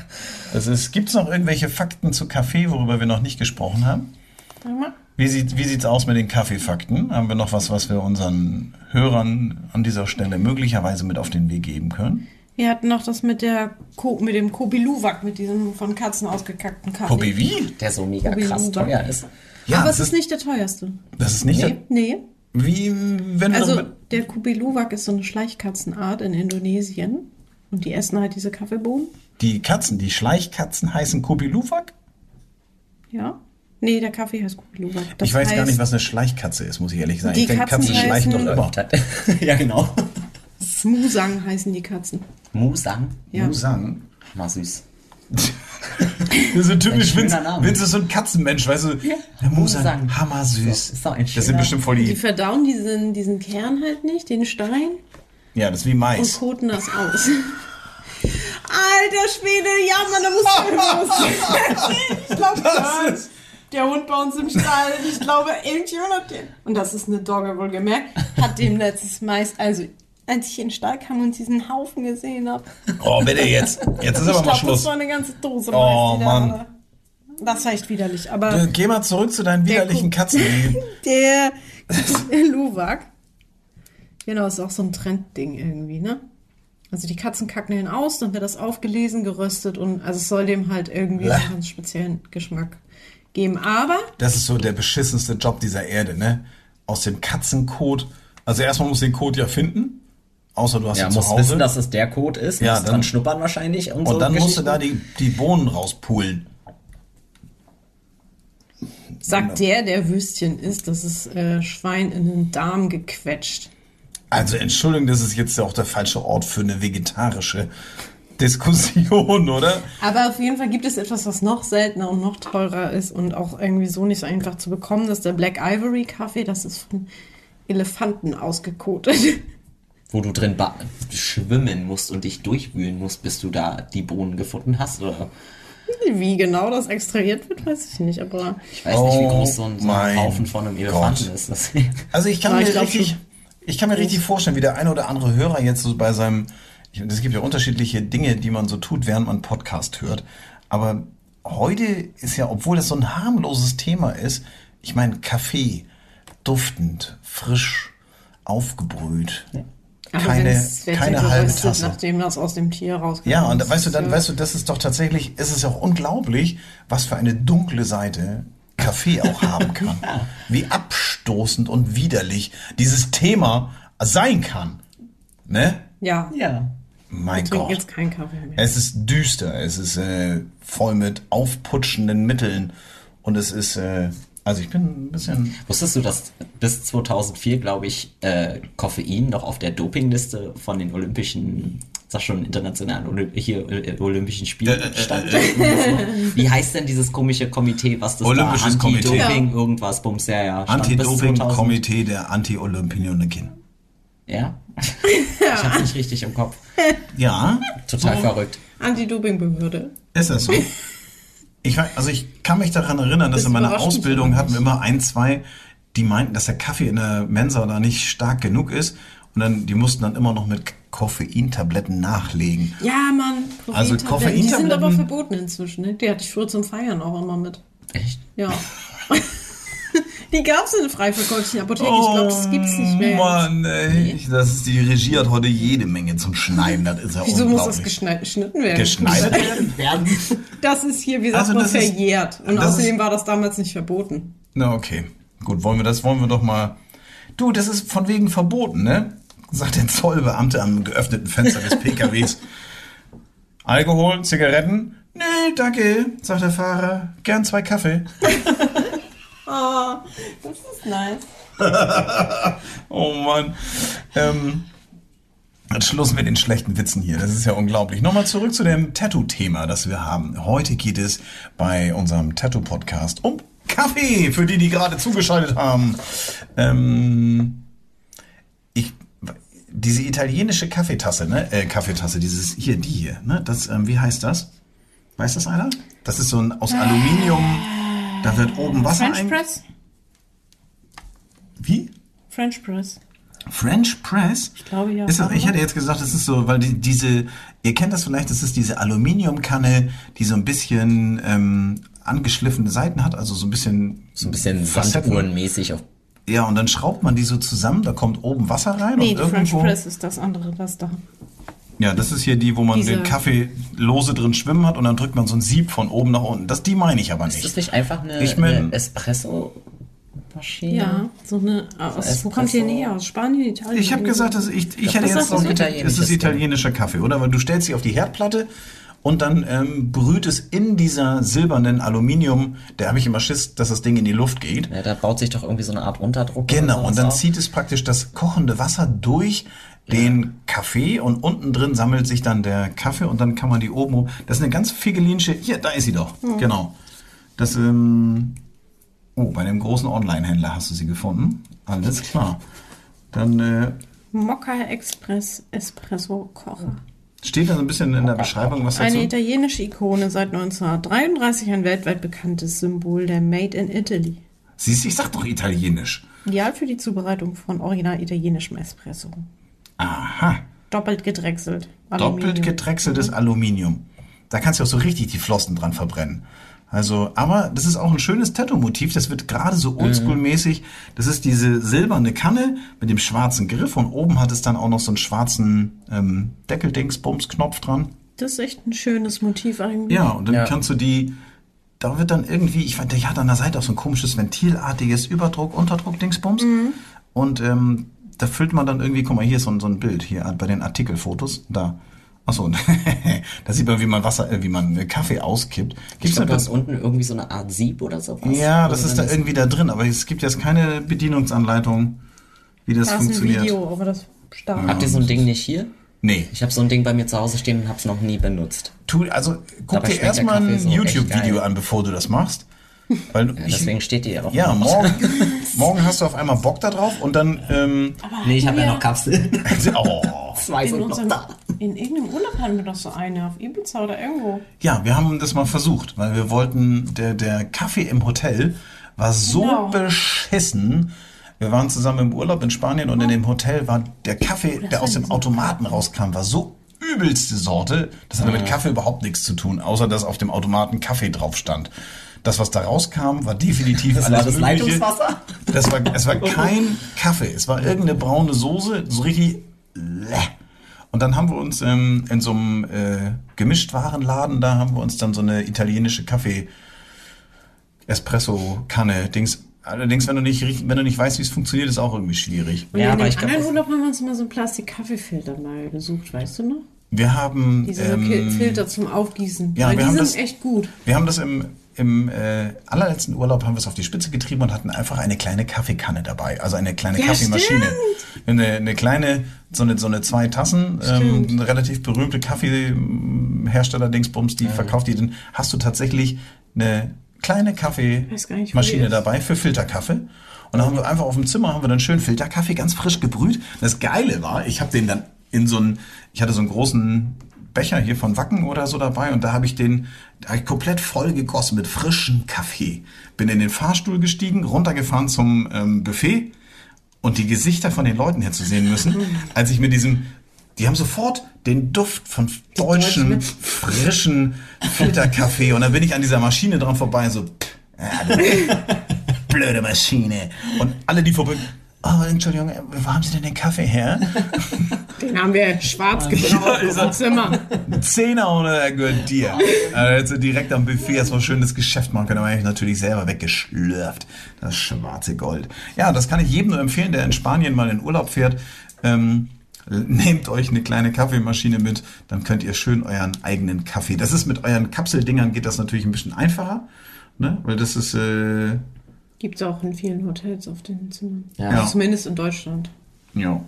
Das ist, gibt's noch irgendwelche Fakten zu Kaffee, worüber wir noch nicht gesprochen haben? Wie sieht, wie sieht's aus mit den Kaffeefakten? Haben wir noch was, was wir unseren Hörern an dieser Stelle möglicherweise mit auf den Weg geben können? Wir hatten noch das mit der Ko mit dem Kobi Luwak, mit diesem von Katzen ausgekackten Kaffee. Kobe, wie? Der so mega Kobe krass Luwak. teuer ist. Ja, Aber es ist nicht der teuerste. Das ist nicht. Nee. Nee. Wie, wenn Also der Kobi Luwak ist so eine Schleichkatzenart in Indonesien. Und die essen halt diese Kaffeebohnen. die Katzen, die Schleichkatzen heißen Kobe Luwak? Ja. Nee, der Kaffee heißt Kobi Luwak. Das Ich weiß gar heißt- nicht, was eine Schleichkatze ist, muss ich ehrlich sagen. Die ich denke, Katzen Katzen schleichen doch heißen- immer. <laughs> ja, genau. Smusang heißen die Katzen. Musang. Ja. Musang. Mal süß. Das ist so typisch, Vince. Vince ist so ein Katzenmensch, weißt du? Ja. Musang, Musang. hammersüß. So, ist doch ein das sind bestimmt voll Die die. verdauen diesen, diesen Kern halt nicht, den Stein, Ja, das ist wie und Mais. koten das aus. <laughs> Alter Schwede, ja, Mann, da musst du ich <laughs> glaube, Das ist- der Hund bei uns im Stall, ich glaube, irgendjemand hat den. Und das ist eine Dogge, wohlgemerkt, hat dem letztes Mais, also als ich in den Stall kam und diesen Haufen gesehen habe. Oh, bitte jetzt. Jetzt ist aber ich mal glaube, Schluss. das war eine ganze Dose Oh, Mann. war. Das war echt widerlich, aber... Äh, Geh mal zurück zu deinen widerlichen Katzen. <laughs> Der Luwak. Genau, ist auch so ein Trendding irgendwie, ne? Also die Katzen kacken den aus, dann wird das aufgelesen, geröstet und also es soll dem halt irgendwie Bäh. einen ganz speziellen Geschmack geben. Aber Das ist so der beschissenste Job dieser Erde, ne? Aus dem Katzenkot. Also erstmal muss den Code ja finden. Außer du hast Ja, ihn zu muss Hause. wissen, dass es der Code ist. Ja, muss dann- dran schnuppern wahrscheinlich. Und, so und dann musst du da die, die Bohnen rauspulen. sagt der, der Würstchen isst, das ist äh, Schwein in den Darm gequetscht. Also Entschuldigung, das ist jetzt auch der falsche Ort für eine vegetarische Diskussion, oder? Aber auf jeden Fall gibt es etwas, was noch seltener und noch teurer ist und auch irgendwie so nicht so einfach zu bekommen. Das ist der Black Ivory Kaffee. Das ist von Elefanten ausgekotet. <laughs> Wo du drin schwimmen musst und dich durchwühlen musst, bis du da die Bohnen gefunden hast. Oder Wie genau das extrahiert wird, weiß ich nicht. Aber ich weiß nicht, wie Oh groß so ein, so mein ein Haufen von einem Elefanten Gott. ist. Das, <laughs> Also ich kann Ja, mir ich richtig, ich kann mir richtig vorstellen, wie der eine oder andere Hörer jetzt so bei seinem, es gibt ja unterschiedliche Dinge, die man so tut, während man Podcast hört. Aber heute ist ja, obwohl das so ein harmloses Thema ist, ich meine, Kaffee, duftend, frisch, aufgebrüht. Aber Keine, wenn's- wenn's keine ja halbe Tasse. Nachdem das aus dem Tier rausgekommen Ja, und ist, weißt du, ist dann, ja- weißt du, das ist doch tatsächlich, es ist auch unglaublich, was für eine dunkle Seite Kaffee auch haben <laughs> kann. Wie abstoßend und widerlich dieses Thema sein kann. Ne? Ja, ja. Mein Gott. jetzt keinen Kaffee mehr. Es ist düster, es ist äh, voll mit aufputschenden Mitteln und es ist, äh, also ich bin ein bisschen, Wusstest du, dass bis 2004, glaube ich, äh, Koffein noch auf der Dopingliste von den Olympischen, sag schon internationalen Olymp hier, äh, Olympischen Spielen stand? Wie heißt denn dieses komische Komitee, was das Olympisches da Komitee. Antidoping irgendwas bums ja ja stand bis 2000. Anti-Doping-Komitee der Anti-Olympioniken. Ja. ich hab's nicht richtig im Kopf. Ja, Total verrückt. Anti-Doping-Behörde. ist das so? Ich, weiß- also ich kann mich daran erinnern, dass Das in meiner Ausbildung hatten wir immer ein, zwei, die meinten, dass der Kaffee in der Mensa da nicht stark genug ist. Und dann, die mussten dann immer noch mit Koffeintabletten nachlegen. Ja, Mann. Also Koffeintabletten. Die sind Koffeintabletten- aber verboten inzwischen. Ne? Die hatte ich früher zum Feiern auch immer mit. Echt? Ja. <laughs> die gab es in der frei verkäuflichen Apotheke. ich glaube, das gibt's nicht mehr. Oh Mann, ey. Das ist, die Regie hat heute jede Menge zum Schneiden. Das ist ja Wieso muss das geschnitten werden? Geschnitten <laughs> Werden. Das ist hier, wie sagt Also man, ist- verjährt. Und außerdem ist- war das damals nicht verboten. Na, okay. Gut, wollen wir das, wollen wir doch mal. Du, das ist von wegen verboten, ne? Sagt der Zollbeamte am geöffneten Fenster des PKWs. Alkohol, Zigaretten? Nee, danke, sagt der Fahrer. Gern zwei Kaffee. <laughs> Oh, das ist nice. <laughs> Oh Mann. Ähm, jetzt Schluss mit den schlechten Witzen hier. Das ist ja unglaublich. Nochmal zurück zu dem Tattoo-Thema, das wir haben. Heute geht es bei unserem Tattoo-Podcast um Kaffee, für die, die gerade zugeschaltet haben. Ähm, ich, diese italienische Kaffeetasse, ne? Äh, Kaffeetasse, dieses hier, die hier, ne? Das, ähm, wie heißt das? Weiß das einer? Das ist so ein aus Aluminium. Da wird oben Wasser French ein. Press? Wie? French Press. French Press? Ich glaube, ja. Ist das, ich hätte jetzt gesagt, das ist so, weil die, diese, ihr kennt das vielleicht, das ist diese Aluminiumkanne, die so ein bisschen ähm, angeschliffene Seiten hat, also so ein bisschen So ein bisschen. Sanduhrenmäßig auf. Ja, und dann schraubt man die so zusammen, da kommt oben Wasser rein Nee, und die French irgendwo. Press ist das andere, das da. Ja, das ist hier die, wo man Diese- den Kaffee lose drin schwimmen hat und dann drückt man so ein Sieb von oben nach unten. Das die meine ich aber Ist das nicht. nicht einfach eine, Ich mein- eine Espresso-Maschine? Ja, so eine, aus, wo kommt die denn her? Aus Spanien, Italien? Ich habe gesagt, dass ich, ich Das hätte jetzt gedacht, es ist italienischer Kaffee, oder? Weil du stellst sie auf die Herdplatte und dann ähm, brüht es in dieser silbernen Aluminium, da habe ich immer Schiss, dass das Ding in die Luft geht. Ja, da baut sich doch irgendwie so eine Art Unterdruck. Genau, und dann auf. zieht es praktisch das kochende Wasser durch den Kaffee und unten drin sammelt sich dann der Kaffee und dann kann man die oben. Das ist eine ganz figelinische. Hier, da ist sie doch. Genau. Das, ähm, oh, bei dem großen Online-Händler hast du sie gefunden. Alles klar. Dann äh, Mokka Express Espresso Kocher. steht da so ein bisschen in der Beschreibung was dazu. Eine italienische Ikone seit 1933, ein weltweit bekanntes Symbol der Made in Italy. Siehst du, ich sag doch italienisch. Ideal für die Zubereitung von original italienischem Espresso. Aha. Doppelt gedrechselt. Doppelt Aluminium. gedrechseltes Aluminium. Da kannst du auch so richtig die Flossen dran verbrennen. Also, aber das ist auch ein schönes Tattoo-Motiv. Das wird gerade so oldschool-mäßig. Das ist diese silberne Kanne mit dem schwarzen Griff und oben hat es dann auch noch so einen schwarzen ähm, Deckeldings-Bums-Knopf dran. Das ist echt ein schönes Motiv eigentlich. Ja, und dann Ja. kannst du die, da wird dann irgendwie, ich fand, der hat an der Seite auch so ein komisches ventilartiges Überdruck, Unterdruck, Dingsbums. Und ähm, da füllt man dann irgendwie, guck mal, hier ist so ein, so ein Bild, hier bei den Artikelfotos, da. Achso, <laughs> da sieht man, wie man Wasser, äh, wie man äh, Kaffee auskippt. Ich Gibt's glaube, da du hast unten irgendwie so eine Art Sieb oder sowas. ja, das ist da dann irgendwie da drin, aber es gibt jetzt keine Bedienungsanleitung, wie das Da ist ein funktioniert. Video, aber das stark. Habt ihr so ein Ding nicht hier? Nee, Ich habe so ein Ding bei mir zu Hause stehen und habe es noch nie benutzt. tu, also guck Dabei dir erstmal ein so YouTube-Video an, bevor du das machst. Weil Ja, ich, deswegen steht die ja auch. Ja, morgen, <laughs> morgen hast du auf einmal Bock da drauf und dann, ähm, Nee, ich habe ja noch Kapseln. <laughs> oh. <laughs> Zwei In, sind noch da. in irgendeinem Urlaub hatten wir doch so eine, auf Ibiza oder irgendwo. Ja, wir haben das mal versucht, weil wir wollten, der, der Kaffee im Hotel war so Genau. beschissen. Wir waren zusammen im Urlaub in Spanien und in dem Hotel war der Kaffee, das der aus dem Automaten rauskam, war so übelste Sorte. Das hatte mit Kaffee überhaupt nichts zu tun, außer dass auf dem Automaten Kaffee drauf stand. Das, was da rauskam, war definitiv Das alles war das Mögliche. Leitungswasser? Das war, es war kein Kaffee. Es war irgendeine braune Soße, so richtig. Lä. Und dann haben wir uns ähm, in so einem äh, Gemischtwarenladen, da haben wir uns dann so eine italienische Kaffee Espresso-Kanne Dings. Allerdings, wenn du nicht wenn du nicht weißt, wie es funktioniert, ist auch irgendwie schwierig. Und Ja, in aber dem ich anderen Urlaub haben wir uns mal so einen Plastik-Kaffeefilter mal gesucht, weißt du noch? Wir haben Diese ähm, Filter zum Aufgießen. ja, Weil wir die haben sind das- echt gut. Wir haben das im, im äh, allerletzten Urlaub haben wir es auf die Spitze getrieben und hatten einfach eine kleine Kaffeekanne dabei, also eine kleine Ja, Kaffeemaschine. Eine, eine kleine, so eine, so eine zwei Tassen, ähm, eine relativ berühmte Kaffeehersteller Dingsbums, die verkauft die, dann hast du tatsächlich eine kleine Kaffeemaschine dabei für Filterkaffee. Und dann haben wir einfach auf dem Zimmer haben wir dann schön Filterkaffee ganz frisch gebrüht. Das Geile war, ich habe den dann in so einen, ich hatte so einen großen Becher hier von Wacken oder so dabei und da habe ich den hab ich komplett voll gegossen mit frischem Kaffee. Bin in den Fahrstuhl gestiegen, runtergefahren zum ähm, Buffet und die Gesichter von den Leuten hier zu sehen müssen, <laughs> als ich mit diesem, die haben sofort den Duft von deutschem, Deutschen. frischen Filterkaffee und dann bin ich an dieser Maschine dran vorbei so, pff, du <laughs> blöde Maschine. Und alle, die vorbei, oh, Entschuldigung, wo haben Sie denn den Kaffee her? <laughs> Den haben wir schwarz gebraucht im Zimmer. Ein Zehner ohne der gehört dir. Also direkt am Buffet erstmal schön das Geschäft machen können, aber ich natürlich selber weggeschlürft. Das schwarze Gold. Ja, das kann ich jedem nur empfehlen, der in Spanien mal in Urlaub fährt. Ähm, nehmt euch eine kleine Kaffeemaschine mit, dann könnt ihr schön euren eigenen Kaffee. Das ist mit euren Kapseldingern geht das natürlich ein bisschen einfacher, ne? Weil das ist äh, Gibt es auch in vielen Hotels auf den Zimmern. Ja. Ja. Zumindest in Deutschland. ja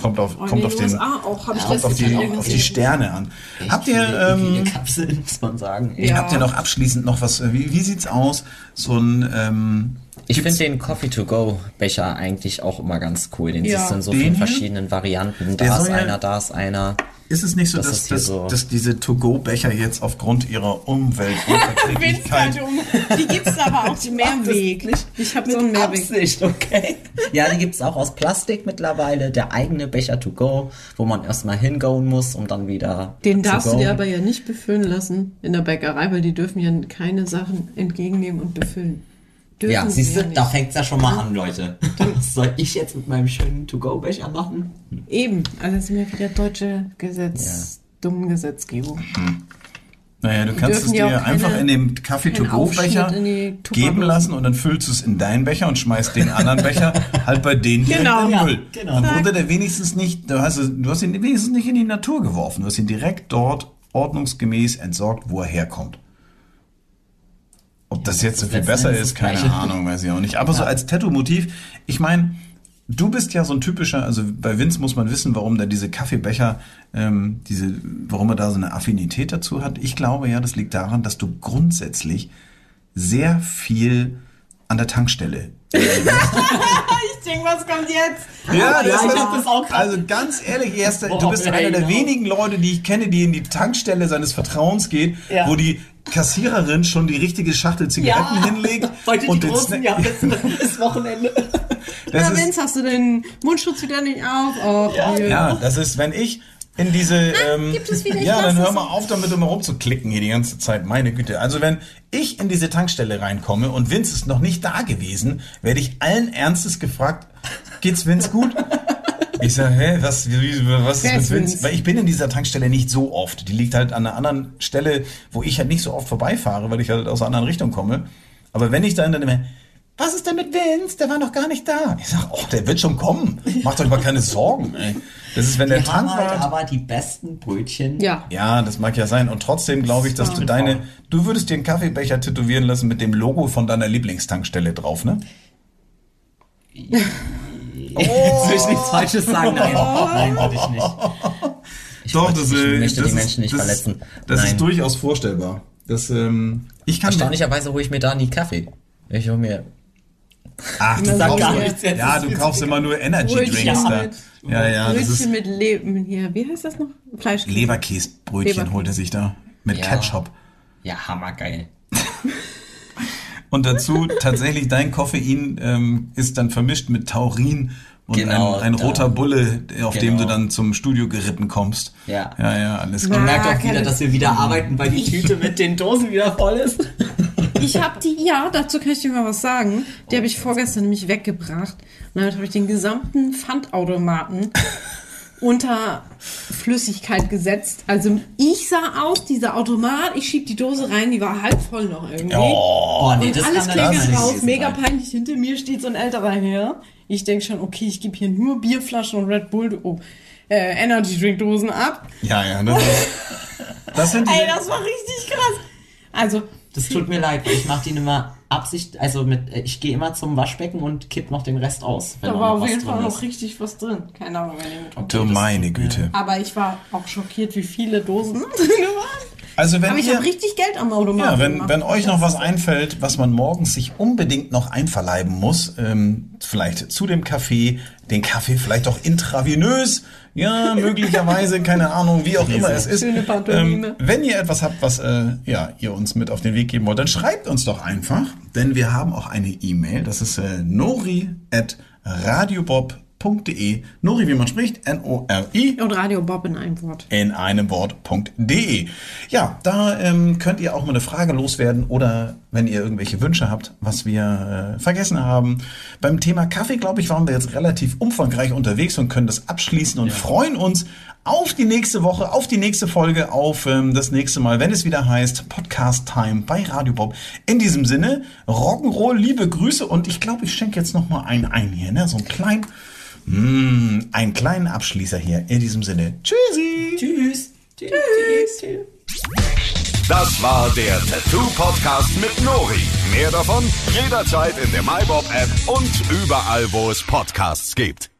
kommt auf Und kommt auf den auch, habe ich kommt auf die auf die. Sterne an. Echt Habt ihr viele, ähm, Kapseln, <laughs> muss man sagen. Ja. Habt ihr noch abschließend noch was? äh, Wie, wie sieht's aus? So ein ähm, Ich finde den Coffee-to-go-Becher eigentlich auch immer ganz cool. Den Ja. siehst du in so Den vielen verschiedenen Varianten. Da ist einer, da ist einer. Ist es nicht so, Das dass, dass, so- dass diese To-Go-Becher jetzt aufgrund ihrer Umweltunverträglichkeit <laughs> Die gibt es aber auch die Mehrweg. Ich habe so einen Mehrweg. Absicht, okay. Ja, die gibt's auch aus Plastik mittlerweile. Der eigene Becher to go, wo man erstmal hingoen muss, um dann wieder Den to darfst go. du dir aber ja nicht befüllen lassen in der Bäckerei, weil die dürfen ja keine Sachen entgegennehmen und befüllen. Dürfen Ja, sie siehst du, da fängt's ja schon mal an, Leute. Was <laughs> soll ich jetzt mit meinem schönen To-Go-Becher machen? Eben, also das ist mir wieder deutsche Gesetz, dumme Gesetzgebung. Naja, du kannst es ja dir keine- einfach in dem Kaffee-to-go-Becher geben lassen und dann füllst du es in deinen Becher und schmeißt den anderen <laughs> Becher halt bei denen direkt Genau. in den Ja, Müll. genau. Dann wurde der wenigstens nicht, du hast, du hast ihn wenigstens nicht in die Natur geworfen. Du hast ihn direkt dort ordnungsgemäß entsorgt, wo er herkommt. Ob das jetzt so viel besser ist, das keine. Ahnung, weiß ich auch nicht. Aber so als Tattoo-Motiv, ich meine, du bist ja so ein typischer, also bei Vince muss man wissen, warum der diese Kaffeebecher, ähm, diese, warum er da so eine Affinität dazu hat. Ich glaube ja, das liegt daran, dass du grundsätzlich sehr viel an der Tankstelle. <laughs> Ich denke, was kommt jetzt? Ja, ja, ich hab das auch Also ganz ehrlich, erster, du Boah, bist ja, einer der wenigen Leute, die ich kenne, die in die Tankstelle seines Vertrauens geht, Ja. wo die Kassiererin schon die richtige Schachtel Zigaretten hinlegt <laughs> Heute und die den großen, ja, <laughs> bis Wochenende. Das Na, ist, Vince, hast du den Mundschutz wieder nicht auf? Oh, Ja. Ja, das ist, wenn ich in diese. Ähm, gibt es wieder, ja, dann hör mal auf, damit immer rumzuklicken hier die ganze Zeit. Meine Güte. Also wenn ich in diese Tankstelle reinkomme und Vince ist noch nicht da gewesen, werde ich allen Ernstes gefragt, geht's Vince gut? Ich sage, hä, was, wie, was ist mit Vince? Weil ich bin in dieser Tankstelle nicht so oft. Die liegt halt an einer anderen Stelle, wo ich halt nicht so oft vorbeifahre, weil ich halt aus einer anderen Richtung komme. Aber wenn ich dann dann immer, was ist denn mit Vince? Der war noch gar nicht da. Ich sag, oh, der wird schon kommen. Macht euch mal keine Sorgen, ey. Das ist, wenn der Die haben halt Tankwart. aber die besten Brötchen. Ja. Ja, das mag ja sein. Und trotzdem glaube ich, dass du deine, du würdest dir einen Kaffeebecher tätowieren lassen mit dem Logo von deiner Lieblingstankstelle drauf, ne? <laughs> Jetzt will ich nichts Falsches sagen. Nein, nein, würde ich nicht. Ich Doch, wollte- das, ich äh, möchte das die ist- Menschen nicht das, verletzen. Das Nein. ist durchaus vorstellbar. Das, ähm, ich kann Erstaunlicherweise hole ich mir da nie Kaffee. Ich hole mir. Ach, du Sag kaufst, gar nichts jetzt, ja, das du kaufst immer nur Energy Brötchen Drinks da. Ja, ja, das ist Brötchen mit Leben hier. Wie heißt das noch? Fleisch. Leberkäsebrötchen Leber- holt er sich da mit Ja. Ketchup. Ja, hammergeil. Und dazu tatsächlich dein Koffein ähm, ist dann vermischt mit Taurin und Genau, ein, ein da- roter Bulle, auf dem Genau. du dann zum Studio geritten kommst. Ja. Ja, ja, alles klar. Man merkt auch wieder, dass wir wieder arbeiten, weil die Tüte mit den Dosen wieder voll ist. <laughs> Ich habe die, ja, dazu kann ich dir mal was sagen. Die habe ich vorgestern nämlich weggebracht. Und damit habe ich den gesamten Pfandautomaten unter Flüssigkeit gesetzt. Also ich sah aus, dieser Automat, ich schieb die Dose rein, die war halb voll noch irgendwie. Oh, nee, Und das alles klingelt gewesen mega sein. peinlich. Hinter mir steht so ein älterer Herr. Ich denke schon, okay, ich gebe hier nur Bierflaschen und Red Bull, oh, äh, Energy Drink Dosen ab. Ja, ja, das, <laughs> ist, das sind diese, Ey, das war richtig krass. Also, Das tut mir leid, weil ich mache die immer Absicht, also mit, ich gehe immer zum Waschbecken und kipp noch den Rest aus. wenn da noch war auf jeden Fall noch richtig was drin. Keine Ahnung, wer den mit du meine Güte. Aber ich war auch schockiert, wie viele Dosen <laughs> drin waren. Also wenn Aber ich ihr, habe richtig Geld am Automaten ja, wenn, gemacht. wenn euch noch was einfällt, was man morgens sich unbedingt noch einverleiben muss, ähm, vielleicht zu dem Kaffee, den Kaffee vielleicht auch intravenös, ja, möglicherweise, keine Ahnung, wie auch immer es ist. Schöne Pantomime. Ähm, wenn ihr etwas habt, was äh, ja, ihr uns mit auf den Weg geben wollt, dann schreibt uns doch einfach, denn wir haben auch eine E-Mail, das ist äh, nori at radiobob.de. Nori, wie man spricht, N-O-R-I Und Radio Bob in einem Wort. in einem Wort.de. Ja, da ähm, könnt ihr auch mal eine Frage loswerden oder wenn ihr irgendwelche Wünsche habt, was wir äh, vergessen haben. Beim Thema Kaffee, glaube ich, waren wir jetzt relativ umfangreich unterwegs und können das abschließen und freuen uns auf die nächste Woche, auf die nächste Folge, auf ähm, das nächste Mal, wenn es wieder heißt Podcast Time bei Radio Bob. In diesem Sinne, Rock'n'Roll, liebe Grüße und ich glaube, ich schenke jetzt noch mal einen ein hier, ne? So einen kleinen, mm, einen kleinen Abschließer hier. In diesem Sinne, tschüssi. Tschüss. Tschüss. Das war der Tattoo Podcast mit Nori. Mehr davon jederzeit in der MyBob App und überall, wo es Podcasts gibt.